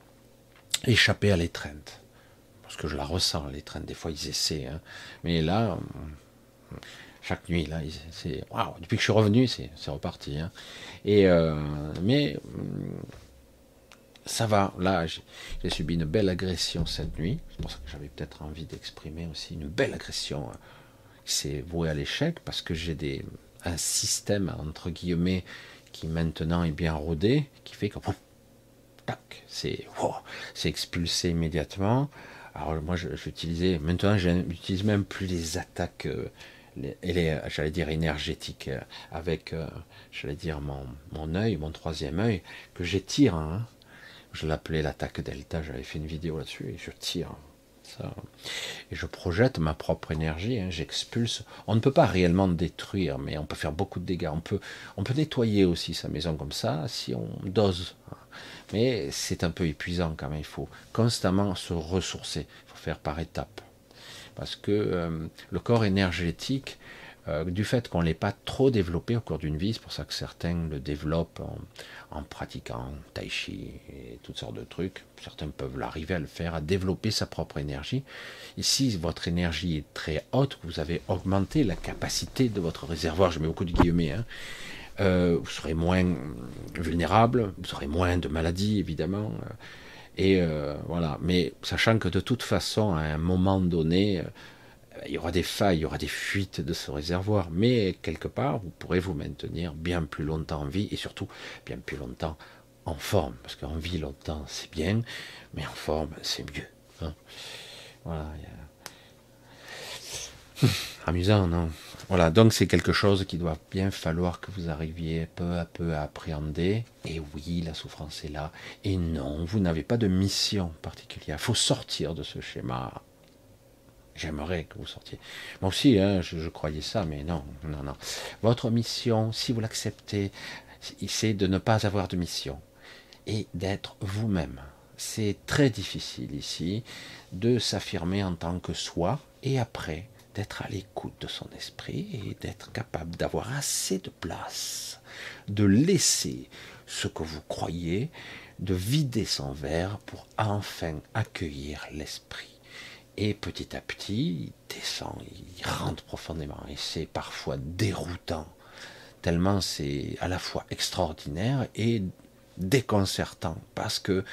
[SPEAKER 1] échapper à l'étreinte. Parce que je la ressens, l'étreinte, des fois ils essaient. Hein. Mais là, chaque nuit, là, c'est. Waouh, depuis que je suis revenu, c'est reparti. Hein. Et, euh, mais ça va. Là, j'ai subi une belle agression cette nuit. C'est pour ça que j'avais peut-être envie d'exprimer aussi une belle agression euh, qui s'est vouée à l'échec parce que j'ai des un système entre guillemets qui maintenant est bien rodé, qui fait que tac, c'est c'est expulsé immédiatement. Alors moi, j'utilisais maintenant, j'utilise même plus les attaques. Euh, les, j'allais dire énergétiques euh, avec, j'allais dire mon, mon œil, mon troisième œil que j'étire. Hein, je l'appelais l'attaque delta, j'avais fait une vidéo là-dessus et je tire ça. Et je projette ma propre énergie, hein, j'expulse. On ne peut pas réellement détruire, mais on peut faire beaucoup de dégâts. On peut, on peut nettoyer aussi sa maison comme ça si on dose. Mais c'est un peu épuisant quand même. Il faut constamment se ressourcer. Il faut faire par étapes. Parce que euh, le corps énergétique, euh, du fait qu'on ne l'ait pas trop développé au cours d'une vie, c'est pour ça que certains le développent en, pratiquant tai chi et toutes sortes de trucs. Certains peuvent l'arriver à le faire, à développer sa propre énergie. Ici, votre énergie est très haute, vous avez augmenté la capacité de votre réservoir, je mets beaucoup de guillemets, hein. euh, vous serez moins vulnérable, vous aurez moins de maladies, évidemment. Et euh, voilà, mais sachant que de toute façon, à un moment donné, il y aura des failles, il y aura des fuites de ce réservoir, mais quelque part, vous pourrez vous maintenir bien plus longtemps en vie et surtout bien plus longtemps en forme, parce qu'en vie longtemps c'est bien, mais en forme c'est mieux. Hein. voilà. Amusant, non? Voilà, donc c'est quelque chose qui doit bien falloir que vous arriviez peu à peu à appréhender. Et oui, la souffrance est là. Et non, vous n'avez pas de mission particulière. Il faut sortir de ce schéma J'aimerais que vous sortiez. Moi aussi, hein, je, croyais ça, mais non, non, non. Votre mission, si vous l'acceptez, c'est de ne pas avoir de mission et d'être vous-même. C'est très difficile ici de s'affirmer en tant que soi et après d'être à l'écoute de son esprit et d'être capable d'avoir assez de place, de laisser ce que vous croyez, de vider son verre pour enfin accueillir l'esprit. Et petit à petit, il descend, il rentre profondément. Et c'est parfois déroutant, tellement c'est à la fois extraordinaire et déconcertant, parce que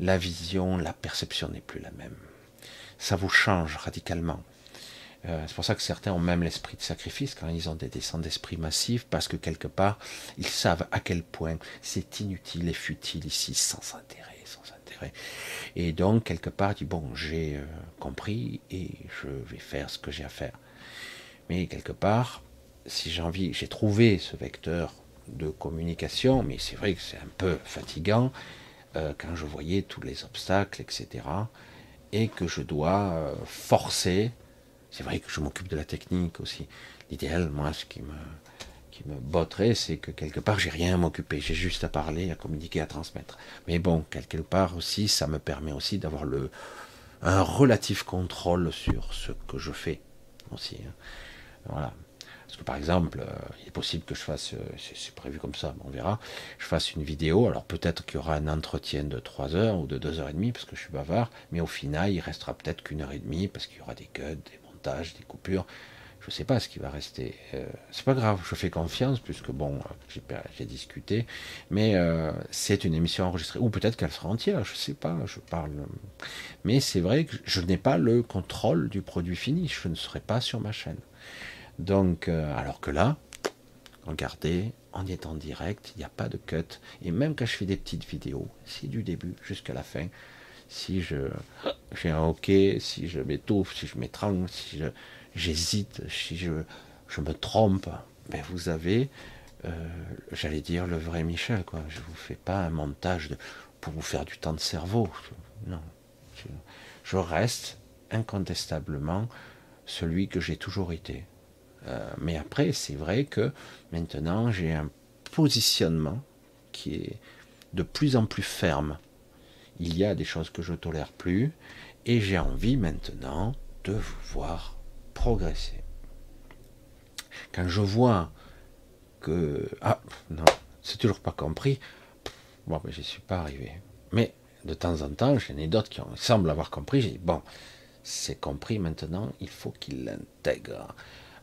[SPEAKER 1] la vision, la perception n'est plus la même. Ça vous change radicalement. Euh, c'est pour ça que certains ont même l'esprit de sacrifice quand ils ont des descentes d'esprit massifs, parce que quelque part, ils savent à quel point c'est inutile et futile ici, sans intérêt, sans intérêt. Et donc, quelque part, dit, bon, j'ai euh, compris et je vais faire ce que j'ai à faire. Mais quelque part, si j'ai envie, j'ai trouvé ce vecteur de communication, mais c'est vrai que c'est un peu fatigant euh, quand je voyais tous les obstacles, etc. Et que je dois forcer C'est vrai que je m'occupe de la technique aussi. L'idéal, moi, ce qui me, qui me botterait, c'est que quelque part, j'ai rien à m'occuper. J'ai juste à parler, à communiquer, à transmettre. Mais bon, quelque part aussi, ça me permet aussi d'avoir le, un relatif contrôle sur ce que je fais aussi. Hein. Voilà. Parce que par exemple, euh, il est possible que je fasse, euh, c'est prévu comme ça, on verra, je fasse une vidéo, alors peut-être qu'il y aura un entretien de 3 heures ou de 2 heures et demie, parce que je suis bavard, mais au final, il restera peut-être qu'une heure et demie, parce qu'il y aura des cuts, des des coupures. Je sais pas ce qui va rester. Euh, c'est pas grave, je fais confiance, puisque bon, j'ai discuté, mais c'est une émission enregistrée, ou peut-être qu'elle sera entière, je sais pas, je parle. Mais c'est vrai que je n'ai pas le contrôle du produit fini, je ne serai pas sur ma chaîne. Donc, euh, alors que là, regardez, on est en direct, il n'y a pas de cut. Et même quand je fais des petites vidéos, c'est du début jusqu'à la fin. Si je j'ai un OK, si je m'étouffe, si je m'étrangle, si j'hésite, si je, je me trompe, ben vous avez, euh, j'allais dire, le vrai Michel. Je ne vous fais pas un montage pour vous faire du temps de cerveau. Non. je reste incontestablement celui que j'ai toujours été. Euh, mais après, c'est vrai que maintenant, j'ai un positionnement qui est de plus en plus ferme. Il y a des choses que je tolère plus, et j'ai envie maintenant de vous voir progresser. Quand je vois que ah non, c'est toujours pas compris, bon, mais je suis pas arrivé. Mais de temps en temps, j'en ai d'autres qui semblent avoir compris. J'ai dit bon, c'est compris maintenant, il faut qu'il l'intègre.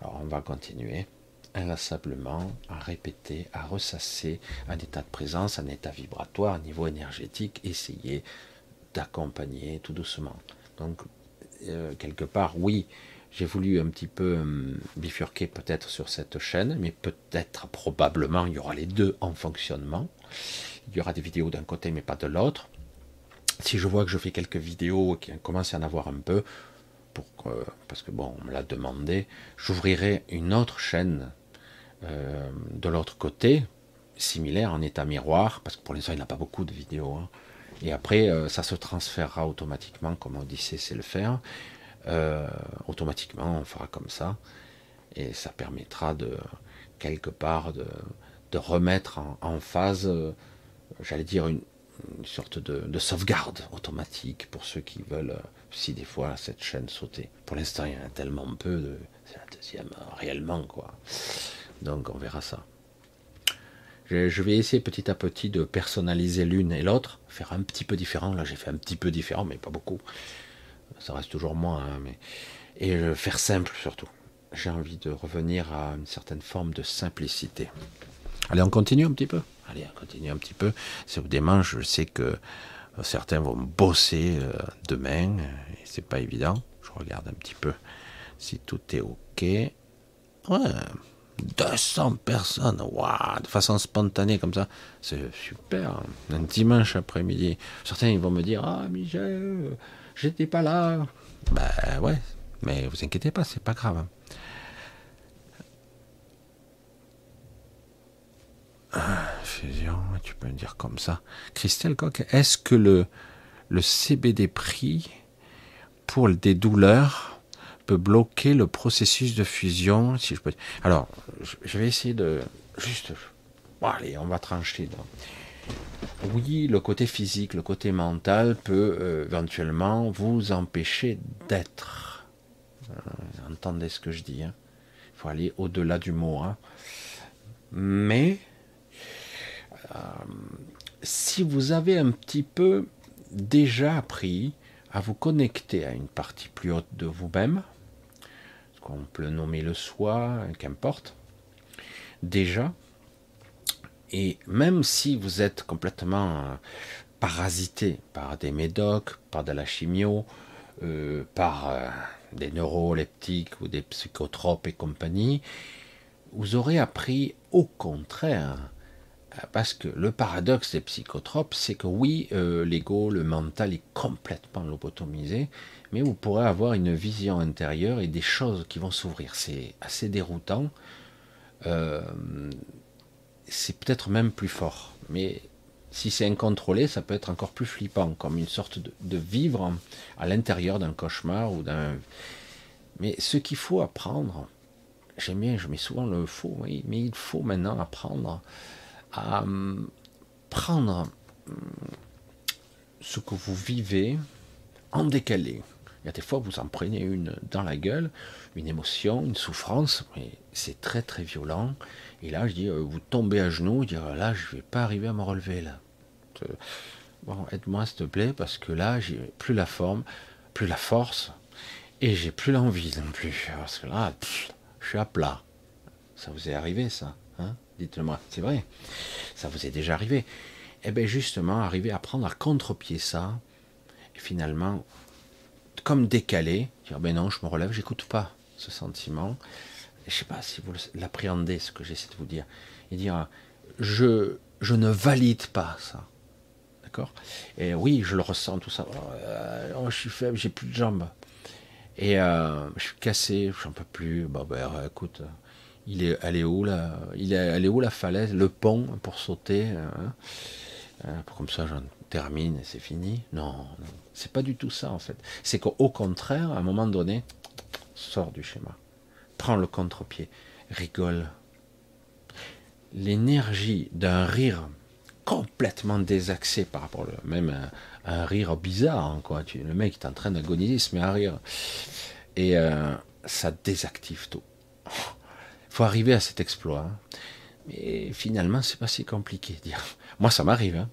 [SPEAKER 1] Alors on va continuer inlassablement à répéter, à ressasser un état de présence, un état vibratoire, un niveau énergétique, essayer d'accompagner tout doucement. Donc, euh, quelque part, oui, j'ai voulu un petit peu hum, bifurquer peut-être sur cette chaîne, mais peut-être, probablement, il y aura les deux en fonctionnement. Il y aura des vidéos d'un côté, mais pas de l'autre. Si je vois que je fais quelques vidéos qui commencent à en avoir un peu, parce que bon, on me l'a demandé, j'ouvrirai une autre chaîne euh, de l'autre côté, similaire en état miroir, parce que pour l'instant il n'a pas beaucoup de vidéos. Hein. Et après, euh, ça se transférera automatiquement, comme Odyssey sait le faire. Euh, automatiquement, on fera comme ça. Et ça permettra de, quelque part, de, remettre en phase, j'allais dire, une, sorte de, sauvegarde automatique pour ceux qui veulent, si des fois cette chaîne sauter. Pour l'instant, il y en a tellement peu, c'est la deuxième réellement, quoi. Donc on verra ça. Je, vais essayer petit à petit de personnaliser l'une et l'autre, faire un petit peu différent. Là, j'ai fait un petit peu différent, mais pas beaucoup. Ça reste toujours moins, hein, mais et faire simple surtout. J'ai envie de revenir à une certaine forme de simplicité. Allez, on continue un petit peu? Allez, on continue un petit peu. C'est demain, je sais que euh, certains vont bosser euh, demain, et c'est pas évident. Je regarde un petit peu si tout est ok. Ouais, 200 personnes, waouh, de façon spontanée comme ça, c'est super. Un dimanche après-midi, certains vont me dire ah Michel, j'étais pas là. Ben ouais, mais vous inquiétez pas, c'est pas grave. fusion, tu peux me dire comme ça. Christelle Coq, est-ce que le, le CBD pris pour des douleurs peut bloquer le processus de fusion si je peux... Alors, je vais essayer de... Juste... Bon, allez, on va trancher. Oui, le côté physique, le côté mental peut euh, éventuellement vous empêcher d'être. Euh, entendez ce que je dis. Hein. Il faut aller au-delà du mot. Hein. Mais euh, si vous avez un petit peu déjà appris à vous connecter à une partie plus haute de vous-même, qu'on peut nommer le soi, qu'importe, déjà, et même si vous êtes complètement euh, parasité par des médocs, par de la chimio, euh, par des neuroleptiques ou des psychotropes et compagnie, vous aurez appris au contraire parce que le paradoxe des psychotropes, c'est que oui, euh, l'ego, le mental est complètement lobotomisé, mais vous pourrez avoir une vision intérieure et des choses qui vont s'ouvrir. C'est assez déroutant. Euh, c'est peut-être même plus fort. Mais si c'est incontrôlé, ça peut être encore plus flippant, comme une sorte de, vivre à l'intérieur d'un cauchemar ou d'un Mais ce qu'il faut apprendre, j'aime bien, je mets souvent le faux, oui, mais il faut maintenant apprendre à hum, prendre hum, ce que vous vivez en décalé. Il y a des fois, vous en prenez une dans la gueule, une émotion, une souffrance, mais c'est très très violent. Et là, je dis, euh, vous tombez à genoux, je dis, ah, là, je vais pas arriver à me relever là. Bon, aide-moi s'il te plaît, parce que là, j'ai plus la forme, plus la force, et j'ai plus l'envie non plus. Parce que là, je suis à plat. Ça vous est arrivé, ça hein? Dites-le-moi, c'est vrai. Ça vous est déjà arrivé. Eh bien, justement, arriver à prendre à contre-pied ça, et finalement, comme décalé, dire ben non, je me relève, j'écoute pas ce sentiment. Je sais pas si vous l'appréhendez, ce que j'essaie de vous dire. Et dire, je, je ne valide pas ça. D'accord? Et oui, je le ressens, tout ça. Oh, je suis faible, j'ai plus de jambes. Et euh, je suis cassé, j'en peux plus. Bon, ben, écoute, il est, est où la falaise, le pont pour sauter hein? Euh, Comme ça, j'en termine et c'est fini. Non, non c'est pas du tout ça en fait. C'est qu'au contraire, à un moment donné, sors du schéma, prends le contre-pied, rigole. L'énergie d'un rire complètement désaxé par rapport à même à, un rire bizarre, hein, le mec est en train d'agoniser, il se met à rire. Et euh, ça désactive tout. Faut arriver à cet exploit. Hein. Mais finalement, c'est pas si compliqué. Moi, ça m'arrive. Hein.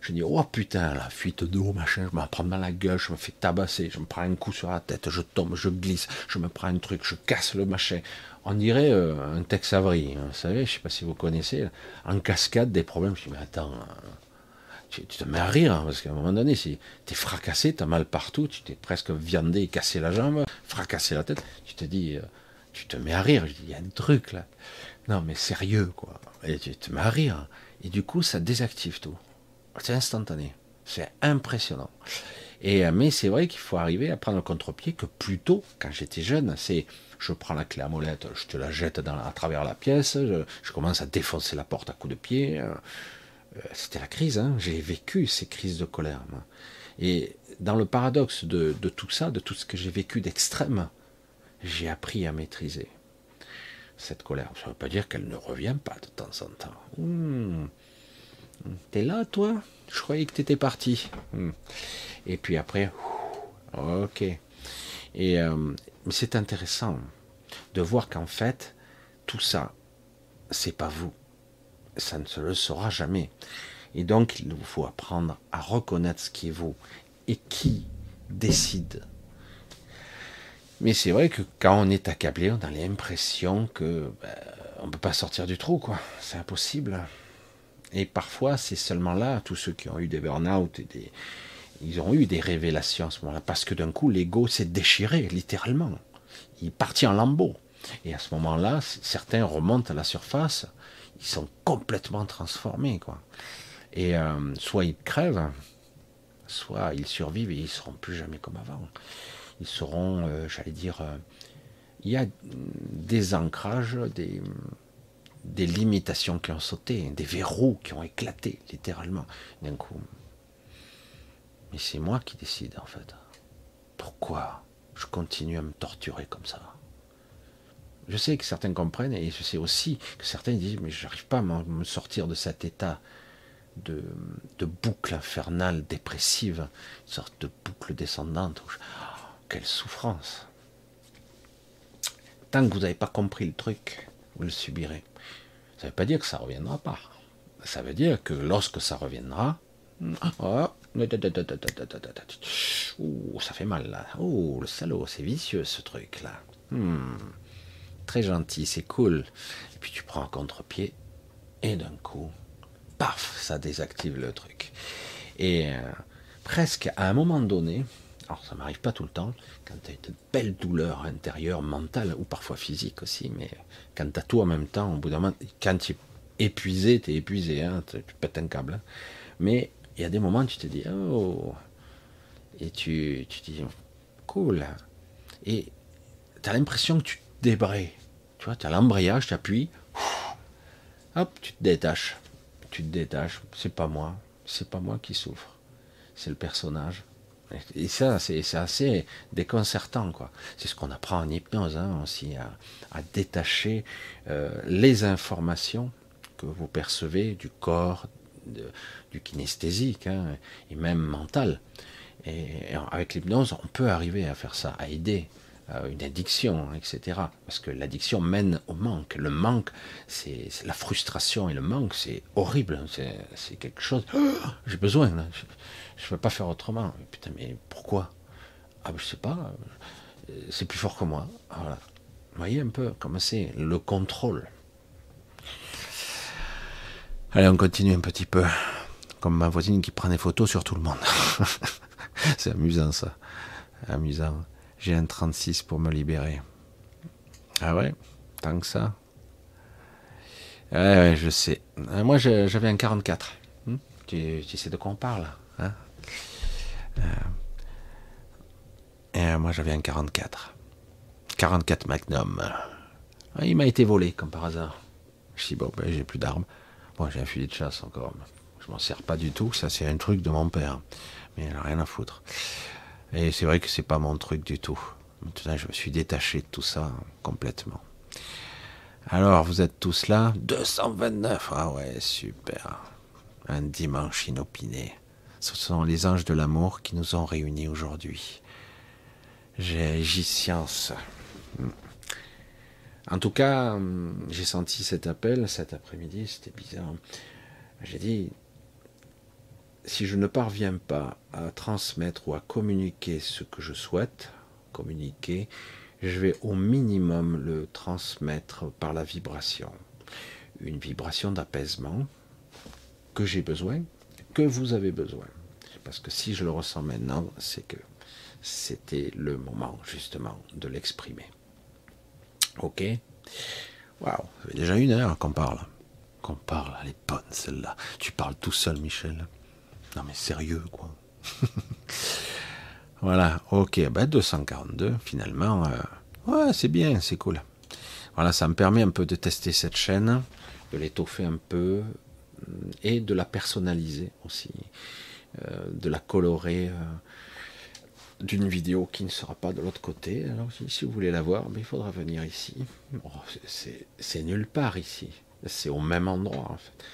[SPEAKER 1] Je dis, oh putain, la fuite d'eau, machin, je me prends dans la gueule, je me fais tabasser, je me prends un coup sur la tête, je tombe, je glisse, je me prends un truc, je casse le machin. On dirait euh, un Tex Avery, hein, vous savez, je sais pas si vous connaissez, en cascade des problèmes. Je dis, mais attends, tu, te mets à rire, hein, parce qu'à un moment donné, si t'es fracassé, t'as mal partout, tu t'es presque viandé, cassé la jambe, fracassé la tête, tu te dis, euh, tu te mets à rire. Je dis, il y a un truc là. Non, mais sérieux, quoi. Et tu te mets à rire. Et du coup, ça désactive tout. C'est instantané. C'est impressionnant. Et, euh, mais c'est vrai qu'il faut arriver à prendre le contre-pied que plus tôt, quand j'étais jeune, c'est je prends la clé à molette, je te la jette à travers la pièce, je, commence à défoncer la porte à coups de pied. Euh, euh, c'était la crise, hein. j'ai vécu ces crises de colère. Et dans le paradoxe de, tout ça, de tout ce que j'ai vécu d'extrême, j'ai appris à maîtriser cette colère. Ça ne veut pas dire qu'elle ne revient pas de temps en temps. Hmm. T'es là, toi? Je croyais que t'étais parti. Hmm. Et puis après, ok. Et euh, c'est intéressant de voir qu'en fait, tout ça, c'est pas vous. Ça ne se le saura jamais. Et donc, il vous faut apprendre à reconnaître ce qui est vous et qui décide. Mais c'est vrai que quand on est accablé, on a l'impression que ben, on ne peut pas sortir du trou, quoi. C'est impossible. Et parfois, c'est seulement là, tous ceux qui ont eu des burn-out ils ont eu des révélations à ce moment-là, parce que d'un coup, l'ego s'est déchiré, littéralement. Il est en lambeaux. Et à ce moment-là, certains remontent à la surface, ils sont complètement transformés, quoi. Et euh, soit ils crèvent, soit ils survivent et ils seront plus jamais comme avant. Ils seront, euh, j'allais dire, euh, il y a des ancrages, des, des limitations qui ont sauté, des verrous qui ont éclaté, littéralement, d'un coup. Mais c'est moi qui décide, en fait. Pourquoi je continue à me torturer comme ça? Je sais que certains comprennent, et je sais aussi que certains disent, mais je n'arrive pas à me sortir de cet état de, boucle infernale, dépressive, une sorte de boucle descendante. Quelle souffrance Tant que vous n'avez pas compris le truc, vous le subirez. Ça ne veut pas dire que ça ne reviendra pas. Ça veut dire que lorsque ça reviendra, oh, ça fait mal là. Oh, le salaud, c'est vicieux ce truc là. Hmm. Très gentil, c'est cool. Et puis tu prends un contre-pied et d'un coup, paf, ça désactive le truc. Et euh, presque à un moment donné, alors ça m'arrive pas tout le temps, quand tu as une belle douleur intérieure, mentale ou parfois physique aussi, mais quand tu as tout en même temps, au bout d'un moment, quand tu es épuisé, tu es épuisé, hein, tu, pètes un câble. Hein. Mais il y a des moments où tu te dis, oh, et tu, tu te dis, cool. Et tu as l'impression que tu te débrayes. Tu vois, tu as l'embrayage, tu appuies, hop, tu te détaches. Tu te détaches, c'est pas moi, c'est pas moi qui souffre, c'est le personnage Et ça, c'est assez déconcertant, quoi. C'est ce qu'on apprend en hypnose hein, aussi, à, détacher euh, les informations que vous percevez du corps, du kinesthésique, hein, et même mental. Et, avec l'hypnose, on peut arriver à faire ça, à aider une addiction, etc. Parce que l'addiction mène au manque. Le manque, c'est la frustration et le manque, c'est horrible. C'est quelque chose. J'ai besoin. Je ne peux pas faire autrement. Putain, mais pourquoi? Ah, je sais pas. C'est plus fort que moi. Voilà. Vous voyez un peu comment c'est le contrôle. Allez, on continue un petit peu. Comme ma voisine qui prend des photos sur tout le monde. c'est amusant ça. Amusant. J'ai un 36 pour me libérer. Ah ouais? Tant que ça? Ouais, ouais, je sais. Euh, moi, j'avais un 44. Hmm tu, sais de quoi on parle hein? Euh, moi, j'avais un 44. 44 Magnum. Ah, il m'a été volé, comme par hasard. Je dis, bon, ben, j'ai plus d'armes. Bon, j'ai un fusil de chasse encore. Je m'en sers pas du tout. Ça, c'est un truc de mon père. Mais il a rien à foutre. Et c'est vrai que c'est pas mon truc du tout. Maintenant, je me suis détaché de tout ça complètement. Alors, vous êtes tous là 229 Ah ouais, super. Un dimanche inopiné. Ce sont les anges de l'amour qui nous ont réunis aujourd'hui. J'ai science. En tout cas, j'ai senti cet appel cet après-midi, c'était bizarre. J'ai dit, si je ne parviens pas à transmettre ou à communiquer ce que je souhaite communiquer, je vais au minimum le transmettre par la vibration. Une vibration d'apaisement que j'ai besoin, que vous avez besoin. Parce que si je le ressens maintenant, c'est que c'était le moment justement de l'exprimer. Ok? Waouh, ça fait déjà une heure qu'on parle. Qu'on parle, elle est bonne celle-là. Tu parles tout seul, Michel. Non mais sérieux quoi. voilà, ok, ben 242 finalement. Euh, ouais, c'est bien, c'est cool. Voilà, ça me permet un peu de tester cette chaîne, de l'étoffer un peu euh, et de la personnaliser aussi, euh, de la colorer d'une vidéo qui ne sera pas de l'autre côté. Alors si, vous voulez la voir, mais il faudra venir ici. Oh, c'est nulle part ici. C'est au même endroit en fait.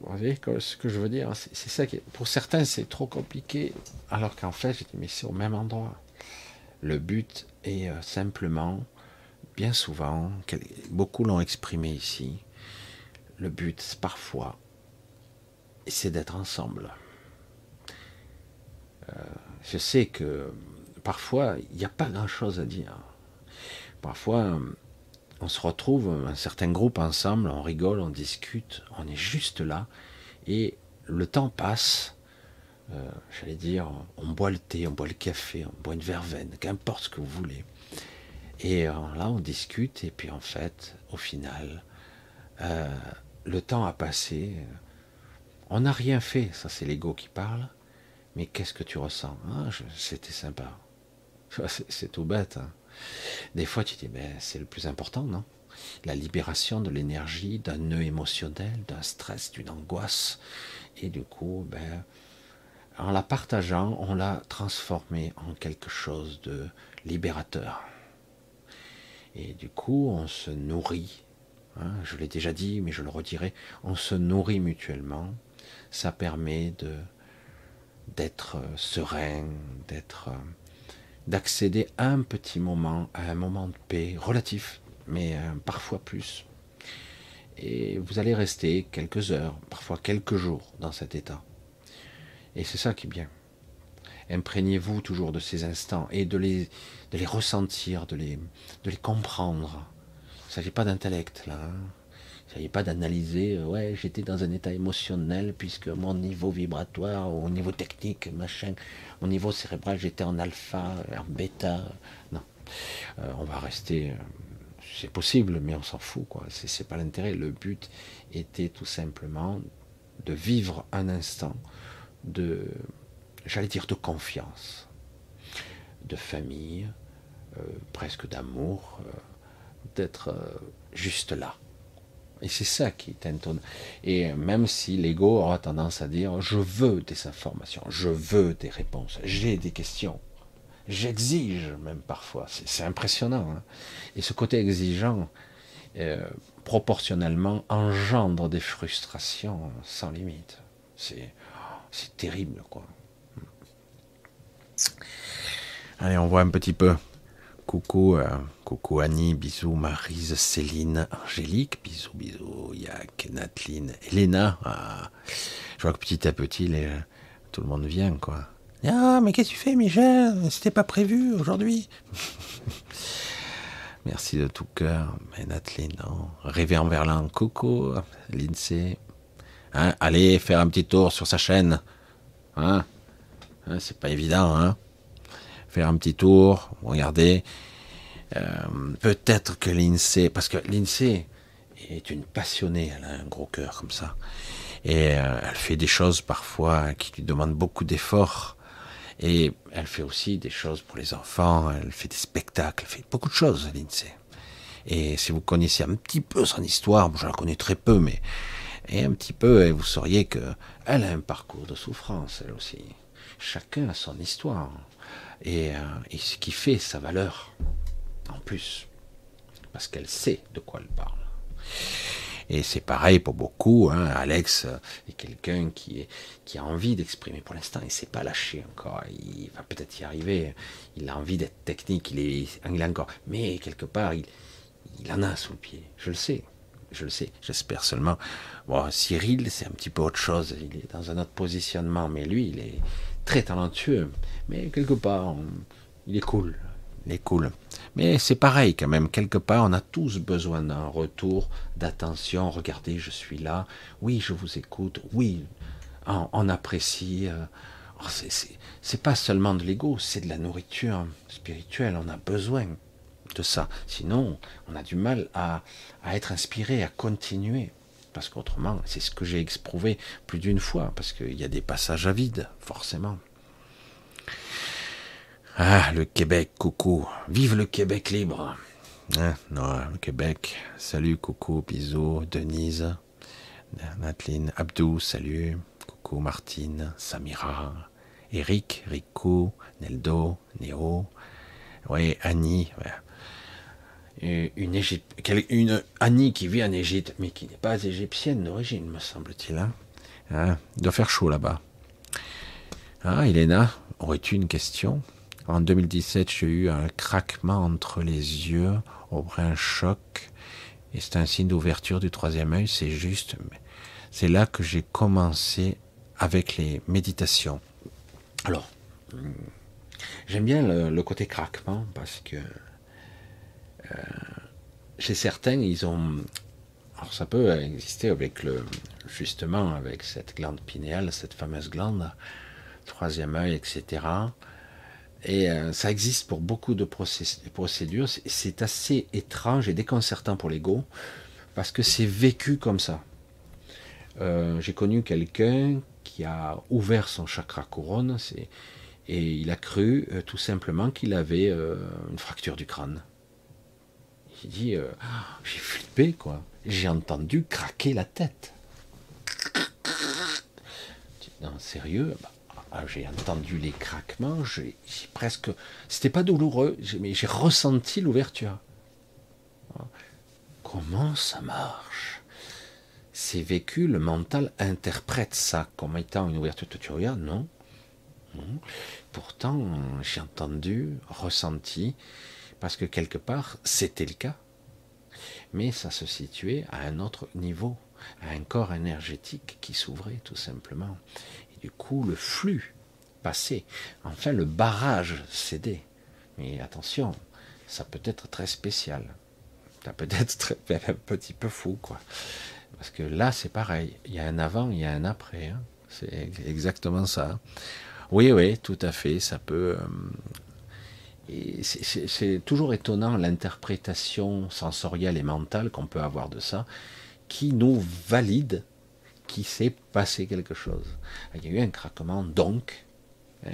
[SPEAKER 1] Vous voyez ce que je veux dire C'est ça qui, pour certains, c'est trop compliqué, alors qu'en fait, mais c'est au même endroit. Le but est euh, simplement, bien souvent, beaucoup l'ont exprimé ici. Le but, parfois, c'est d'être ensemble. Euh, je sais que parfois, il n'y a pas grand-chose à dire. Parfois, on se retrouve, un certain groupe ensemble, on rigole, on discute, on est juste là, et le temps passe, euh, j'allais dire, on boit le thé, on boit le café, on boit une verveine, qu'importe ce que vous voulez. Et euh, là, on discute, et puis en fait, au final, euh, le temps a passé, on n'a rien fait, ça c'est l'ego qui parle, mais qu'est-ce que tu ressens? Ah, C'était sympa. C'est tout bête. Hein. Des fois, tu dis, c'est le plus important, non? La libération de l'énergie, d'un nœud émotionnel, d'un stress, d'une angoisse. Et du coup, ben, en la partageant, on l'a transformé en quelque chose de libérateur. Et du coup, on se nourrit. Hein, je l'ai déjà dit, mais je le redirai. On se nourrit mutuellement. Ça permet de d'être serein, d'être d'accéder un petit moment à un moment de paix relatif, mais euh, parfois plus. Et vous allez rester quelques heures, parfois quelques jours dans cet état. Et c'est ça qui est bien. Imprégnez-vous toujours de ces instants et de les, de les ressentir, de les, de les comprendre. Il ne s'agit pas d'intellect là. Hein. Il ne s'agit pas d'analyser, euh, ouais, j'étais dans un état émotionnel puisque mon niveau vibratoire, au niveau technique, machin, au niveau cérébral, j'étais en alpha, en bêta. Non. Euh, on va rester. Euh, c'est possible, mais on s'en fout, quoi. C'est pas l'intérêt. Le but était tout simplement de vivre un instant de, j'allais dire, de confiance, de famille, euh, presque d'amour, d'être juste là. Et c'est ça qui est. Et même si l'ego aura tendance à dire je veux des informations, je veux des réponses, j'ai des questions, j'exige même parfois. C'est impressionnant. Hein. Et ce côté exigeant, euh, proportionnellement, engendre des frustrations sans limite. C'est terrible, quoi. Allez, on voit un petit peu. Coucou, euh, coucou Annie, bisous Marise, Céline, Angélique, bisous, bisous, Yak, Nathalie, Elena. Ah, je vois que petit à petit, tout le monde vient, quoi. Ah, mais qu'est-ce que tu fais, Michel? C'était pas prévu aujourd'hui? Merci de tout cœur. Mais Nathalie, non. Révérend Verlan, coucou, Lindsay. Hein, allez faire un petit tour sur sa chaîne. Hein, hein C'est pas évident, hein? Faire un petit tour, regardez. Euh, peut-être que l'INSEE, parce que l'INSEE est une passionnée, elle a un gros cœur comme ça. Et euh, elle fait des choses parfois qui lui demandent beaucoup d'efforts. Et elle fait aussi des choses pour les enfants, elle fait des spectacles, elle fait beaucoup de choses, l'INSEE. Et si vous connaissiez un petit peu son histoire, je la connais très peu, mais et un petit peu, et vous sauriez que elle a un parcours de souffrance, elle aussi. Chacun a son histoire. Euh, et, ce qui fait sa valeur, en plus, parce qu'elle sait de quoi elle parle. Et c'est pareil pour beaucoup. Hein. Alex est quelqu'un qui, a envie d'exprimer. Pour l'instant, il ne s'est pas lâché encore. Il va peut-être y arriver. Il a envie d'être technique. Il est, encore. Mais quelque part, il, il en a sous le pied. Je le sais. Je le sais. J'espère seulement. Bon, Cyril, c'est un petit peu autre chose. Il est dans un autre positionnement. Mais lui, il est, très talentueux, mais quelque part, il est cool. Il est cool. Mais c'est pareil quand même, quelque part, on a tous besoin d'un retour, d'attention. Regardez, je suis là. Oui, je vous écoute. Oui, on, apprécie. Euh, oh, c'est pas seulement de l'ego, c'est de la nourriture spirituelle. On a besoin de ça. Sinon, on a du mal à, à être inspiré, à continuer. Parce qu'autrement, c'est ce que j'ai éprouvé plus d'une fois, parce qu'il y a des passages à vide, forcément. Ah, le Québec, coucou. Vive le Québec libre. Non, le Québec. Salut, coucou, bisous, Denise, Nathalie, Abdou, salut. Coucou, Martine, Samira, Eric, Rico, Neldo, Néo. Oui, Annie une, Égypte, une Annie qui vit en Égypte, mais qui n'est pas égyptienne d'origine, me semble-t-il. Hein. Hein, il doit faire chaud là-bas. Ah, Elena, aurais-tu une question? En 2017, j'ai eu un craquement entre les yeux, au brin choc, et c'est un signe d'ouverture du troisième œil, c'est juste. C'est là que j'ai commencé avec les méditations. Alors, j'aime bien le côté craquement parce que euh, chez certains, ils ont. Alors ça peut exister avec le, justement avec cette glande pinéale, cette fameuse glande, troisième œil, etc. Et euh, ça existe pour beaucoup de procédures. C'est assez étrange et déconcertant pour l'ego parce que c'est vécu comme ça. Euh, j'ai connu quelqu'un qui a ouvert son chakra couronne et il a cru tout simplement qu'il avait une fracture du crâne. J'ai dit, euh, j'ai flippé, quoi. J'ai entendu craquer la tête. Non, sérieux bah, ah, J'ai entendu les craquements, j'ai presque. C'était pas douloureux, mais j'ai ressenti l'ouverture. Comment ça marche? C'est vécu, le mental interprète ça comme étant une ouverture. Tu regardes, non. Pourtant, j'ai entendu, ressenti, parce que quelque part, c'était le cas. Mais ça se situait à un autre niveau, à un corps énergétique qui s'ouvrait tout simplement. Et du coup, le flux passait. Enfin, le barrage cédait. Mais attention, ça peut être très spécial. Ça peut être un petit peu fou, quoi. Parce que là, c'est pareil. Il y a un avant, il y a un après. Hein. C'est exactement ça. Oui, oui, tout à fait. Ça peut. Euh, c'est toujours étonnant l'interprétation sensorielle et mentale qu'on peut avoir de ça, qui nous valide qu'il s'est passé quelque chose. Il y a eu un craquement, donc. Euh,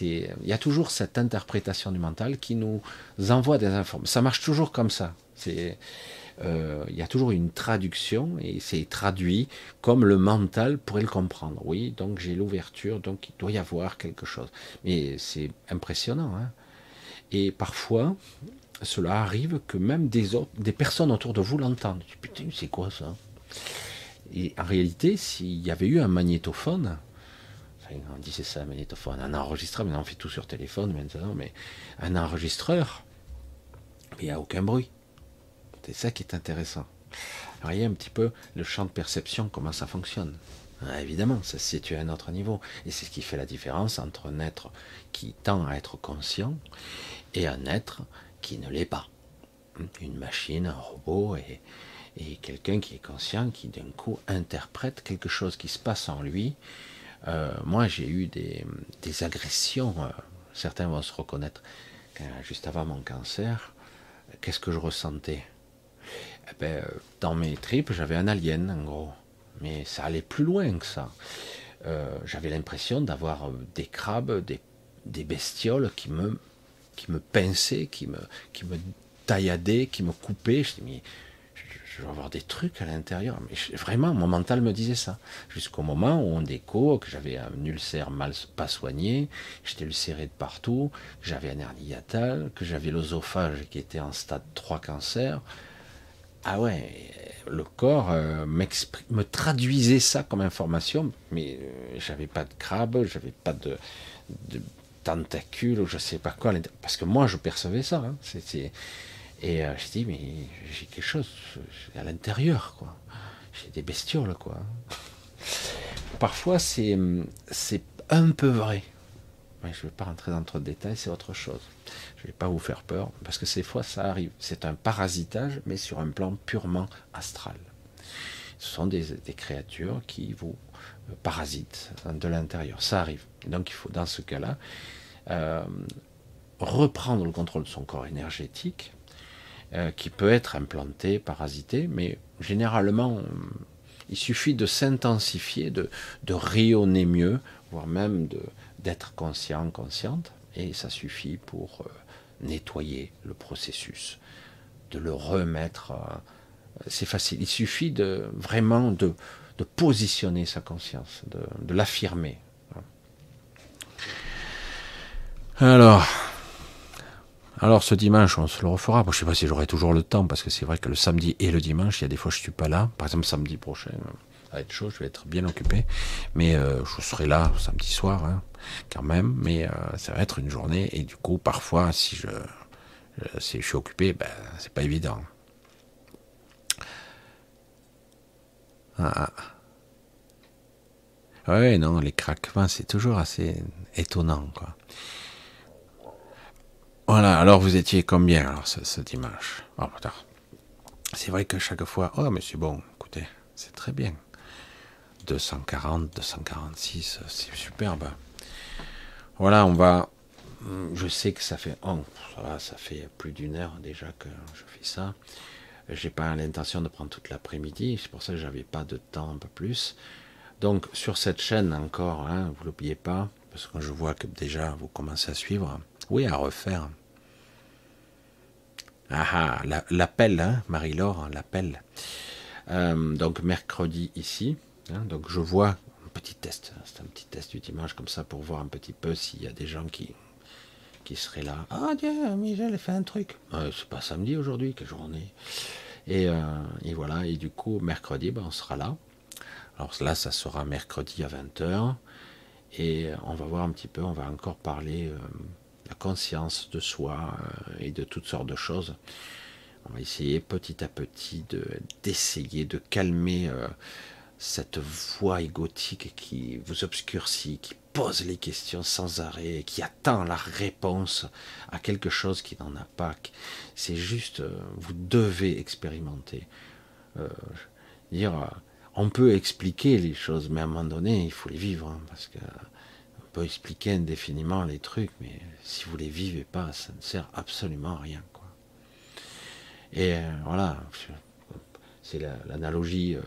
[SPEAKER 1] il y a toujours cette interprétation du mental qui nous envoie des informations. Ça marche toujours comme ça. euh, il y a toujours une traduction et c'est traduit comme le mental pourrait le comprendre. Oui, donc j'ai l'ouverture, donc il doit y avoir quelque chose. Mais c'est impressionnant. Hein et parfois, cela arrive que même des, autres, des personnes autour de vous l'entendent. Putain, c'est quoi ça? Et en réalité, s'il y avait eu un magnétophone, on dit c'est ça un magnétophone, un enregistreur, mais on fait tout sur téléphone maintenant, mais un enregistreur, il n'y a aucun bruit. C'est ça qui est intéressant. voyez un petit peu le champ de perception, comment ça fonctionne. Ah, évidemment, ça se situe à un autre niveau. Et c'est ce qui fait la différence entre un être qui tend à être conscient et un être qui ne l'est pas. Une machine, un robot et, quelqu'un qui est conscient, qui d'un coup interprète quelque chose qui se passe en lui. Euh, moi, j'ai eu des, agressions, euh, certains vont se reconnaître, juste avant mon cancer, qu'est-ce que je ressentais? Eh ben, Dans mes tripes, j'avais un alien, en gros. Mais ça allait plus loin que ça. Euh, j'avais l'impression d'avoir des crabes, des, bestioles qui me qui me pinçait, qui me, qui me tailladait, qui me coupait. Je mais je, vais avoir des trucs à l'intérieur. Mais vraiment, mon mental me disait ça. Jusqu'au moment où on déco, que j'avais un ulcère mal pas soigné, j'étais ulcéré de partout, j'avais un hernie que j'avais l'osophage qui était en stade 3 cancer. Ah ouais, le corps euh, me traduisait ça comme information, mais euh, j'avais pas de crabe, j'avais pas de, de tentacules ou je sais pas quoi. Parce que moi, je percevais ça. Hein. Et euh, je dis, mais j'ai quelque chose à l'intérieur, quoi. J'ai des bestioles, quoi. Parfois, c'est, c'est un peu vrai. Mais je ne vais pas rentrer dans trop de détails, c'est autre chose. Je ne vais pas vous faire peur, parce que ces fois, ça arrive. C'est un parasitage, mais sur un plan purement astral. Ce sont des, créatures qui vous euh, parasitent de l'intérieur. Ça arrive. donc, il faut, dans ce cas-là, euh, reprendre le contrôle de son corps énergétique, euh, qui peut être implanté, parasité, mais généralement, il suffit de s'intensifier, de, rayonner mieux, voire même d'être conscient, consciente, et ça suffit pour euh, nettoyer le processus, de le remettre. c'est facile. Il suffit de vraiment de, positionner sa conscience, de l'affirmer. Alors, alors ce dimanche, on se le refera. je ne sais pas si j'aurai toujours le temps, parce que c'est vrai que le samedi et le dimanche, il y a des fois je suis pas là. Par exemple, samedi prochain, ça va être chaud, je vais être bien occupé. Mais euh, je serai là samedi soir, hein, quand même. Mais euh, ça va être une journée. Et du coup, parfois, si je, si je suis occupé, ben, c'est pas évident. Ah. ah. Ouais, non, les craquements, c'est toujours assez étonnant, quoi. Voilà, alors vous étiez combien alors ce, dimanche? Oh, C'est vrai que chaque fois, oh mais c'est bon, écoutez, c'est très bien. 240, 246, c'est superbe. Voilà, on va. Je sais que ça fait. Ça, fait plus d'une heure déjà que je fais ça. J'ai pas l'intention de prendre toute l'après-midi, c'est pour ça que j'avais pas de temps un peu plus. Donc sur cette chaîne encore, hein, vous l'oubliez pas, parce que je vois que déjà vous commencez à suivre. Oui, à refaire. Ah ah, l'appel, hein, Marie-Laure, l'appel. Euh, donc mercredi ici. Hein, donc je vois un petit test. C'est un petit test du dimanche comme ça pour voir un petit peu s'il y a des gens qui, qui seraient là. Ah tiens, Michel fait un truc. Euh, c'est pas samedi aujourd'hui, quelle journée. Et, euh, et, voilà, et du coup, mercredi, ben, on sera là. Alors là, ça sera mercredi à 20h. Et on va voir un petit peu, on va encore parler la conscience de soi euh, et de toutes sortes de choses. On va essayer petit à petit de d'essayer de calmer euh, cette voix égotique qui vous obscurcit, qui pose les questions sans arrêt, qui attend la réponse à quelque chose qui n'en a pas. C'est juste, euh, vous devez expérimenter. dire, on peut expliquer les choses, mais à un moment donné, il faut les vivre, hein, parce que expliquer indéfiniment les trucs, mais si vous les vivez pas, ça ne sert absolument à rien. Et euh, voilà, c'est l'analogie euh,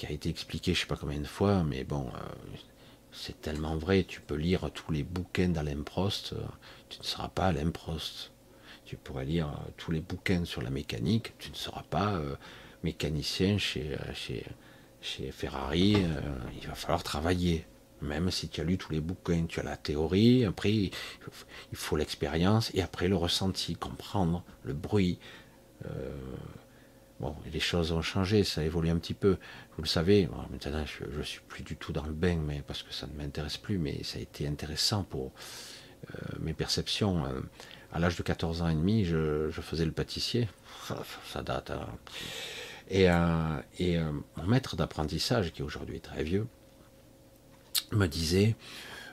[SPEAKER 1] qui a été expliquée je sais pas combien de fois, mais bon, euh, c'est tellement vrai, tu peux lire tous les bouquins d'Alain Prost, tu ne seras pas Alain Prost. Tu pourrais lire tous les bouquins sur la mécanique, tu ne seras pas mécanicien chez, chez, chez Ferrari. il va falloir travailler. Même si tu as lu tous les bouquins, tu as la théorie, après il faut l'expérience et après le ressenti, comprendre le bruit. Euh, bon, les choses ont changé, ça évolue un petit peu. Vous le savez, maintenant je ne suis plus du tout dans le bain, mais parce que ça ne m'intéresse plus, mais ça a été intéressant pour euh, mes perceptions. Euh, à l'âge de 14 ans et demi, je, faisais le pâtissier. Ça, date. Hein. Et, et mon maître d'apprentissage, qui aujourd'hui est très vieux, me disait,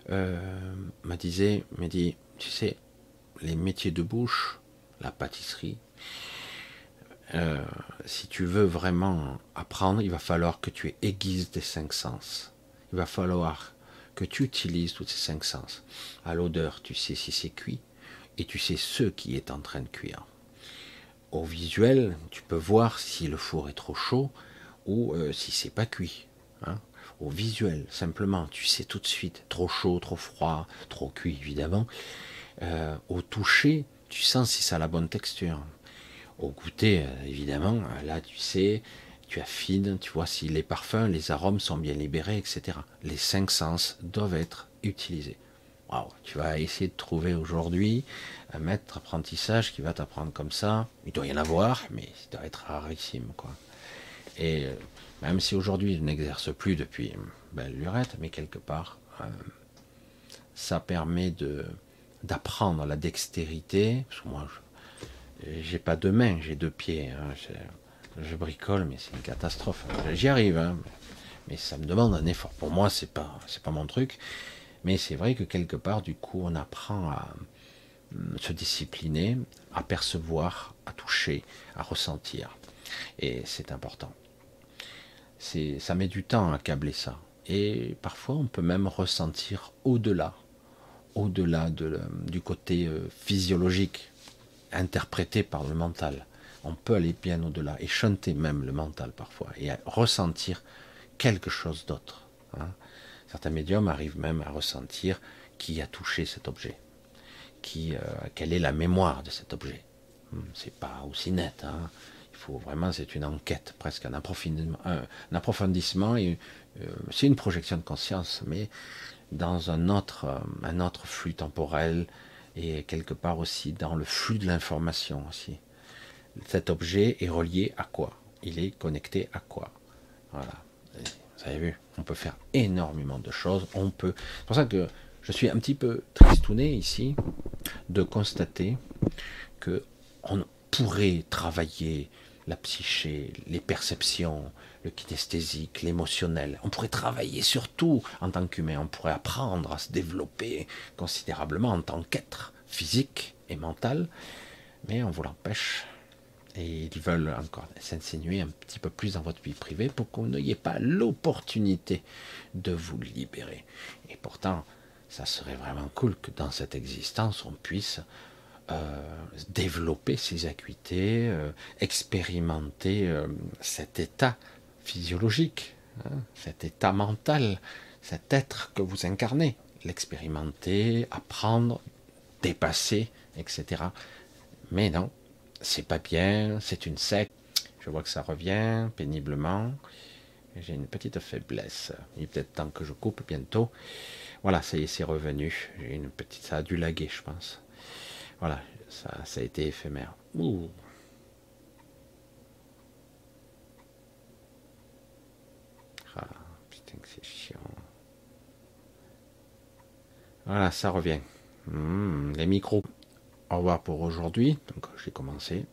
[SPEAKER 1] euh, me disait, me dit, tu sais, les métiers de bouche, la pâtisserie, euh, si tu veux vraiment apprendre, il va falloir que tu aiguises tes cinq sens. Il va falloir que tu utilises tous ces cinq sens. À l'odeur, tu sais si c'est cuit et tu sais ce qui est en train de cuire. Au visuel, tu peux voir si le four est trop chaud ou euh, si c'est pas cuit. Hein au visuel, simplement, tu sais tout de suite, trop chaud, trop froid, trop cuit évidemment. Euh, au toucher, tu sens si ça a la bonne texture. Au goûter, euh, évidemment, là tu sais, tu affines, tu vois si les parfums, les arômes sont bien libérés, etc. Les cinq sens doivent être utilisés. Tu vas essayer de trouver aujourd'hui un maître d'apprentissage qui va t'apprendre comme ça. Il doit y en avoir, mais ça doit être rarissime, quoi. Et euh, même si aujourd'hui il n'exerce plus depuis belle lurette, mais quelque part, euh, ça permet de d'apprendre la dextérité. Moi, j'ai pas de mains, j'ai deux pieds. Hein, je, bricole, mais c'est une catastrophe. J'y arrive, hein, mais ça me demande un effort. Pour moi, c'est pas c'est pas mon truc. Mais c'est vrai que quelque part, du coup, on apprend à hum, se discipliner, à percevoir, à toucher, à ressentir. Et c'est important ça met du temps à câbler ça. Et parfois, on peut même ressentir au-delà, au-delà du côté euh, physiologique, interprété par le mental. On peut aller bien au-delà et chanter même le mental parfois et ressentir quelque chose d'autre. Hein. Certains médiums arrivent même à ressentir qui a touché cet objet, qui, euh, quelle est la mémoire de cet objet. Hmm, c'est pas aussi net. Hein faut vraiment, c'est une enquête, presque un approfondissement, euh, c'est une projection de conscience, mais dans un autre, euh, un autre flux temporel et quelque part aussi dans le flux de l'information aussi. Cet objet est relié à quoi? Il est connecté à quoi? Voilà. Vous avez vu, on peut faire énormément de choses. On peut. C'est pour ça que je suis un petit peu tristouné ici de constater que on pourrait travailler la psyché, les perceptions, kinesthésique, l'émotionnel. On pourrait travailler sur tout en tant qu'humain, on pourrait apprendre à se développer considérablement en tant qu'être physique et mental, mais on vous l'empêche. Et ils veulent encore s'insinuer un petit peu plus dans votre vie privée pour que vous n'ayez pas l'opportunité de vous libérer. Et pourtant, ça serait vraiment cool que dans cette existence, on puisse euh, développer ses acuités, euh, expérimenter euh, cet état physiologique, hein, cet état mental, cet être que vous incarnez, l'expérimenter, apprendre, dépasser, etc. Mais non, c'est pas bien, c'est une secte. Je vois que ça revient péniblement. J'ai une petite faiblesse. Il est peut-être temps que je coupe bientôt. Voilà, ça y est, c'est revenu. J'ai une petite, ça a dû laguer, je pense. Voilà, ça, ça a été éphémère. Ah, putain que Voilà, ça revient. Hmm, les micros. Au revoir pour aujourd'hui. Donc j'ai commencé.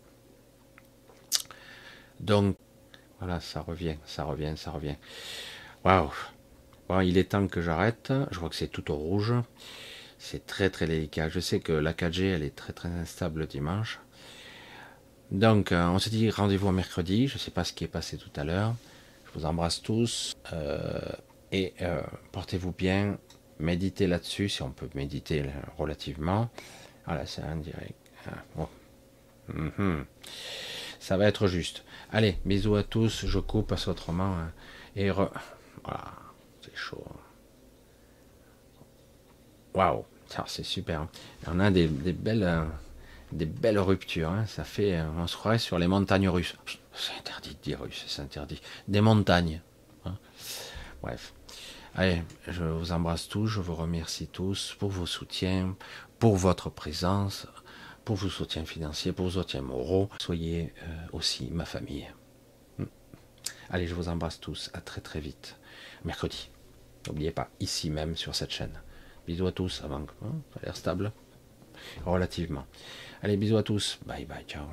[SPEAKER 1] Donc voilà, ça revient, ça revient, ça revient. Waouh. Bon, il est temps que j'arrête. Je vois que c'est tout au rouge. C'est très très délicat. Je sais que la 4G, elle est très très instable le dimanche. Donc, euh, on s'est dit rendez-vous mercredi. Je ne sais pas ce qui est passé tout à l'heure. Vous embrasse tous. Euh, et euh, portez-vous bien. Méditez là-dessus, si on peut méditer relativement. Voilà, c'est un direct. Ah, mhm. Ça va être juste. Allez, bisous à tous. Je coupe, parce autrement. Hein. et voilà, c'est chaud. Hein. Waouh! c'est super. On a des, belles, euh, des belles ruptures. Hein. Ça fait, euh, on se croirait sur les montagnes russes. C'est interdit de dire russe, c'est interdit. Des montagnes. Hein. Bref. Allez, je vous embrasse tous, je vous remercie tous pour vos soutiens, pour votre présence, pour vos soutiens financiers, pour vos soutiens moraux. Soyez euh, aussi ma famille. Hmm. Allez, je vous embrasse tous. À très très vite. Mercredi. N'oubliez pas, ici même sur cette chaîne. Bisous à tous avant. Hein, ça a l'air stable. Relativement. Allez, bisous à tous. Bye bye, ciao.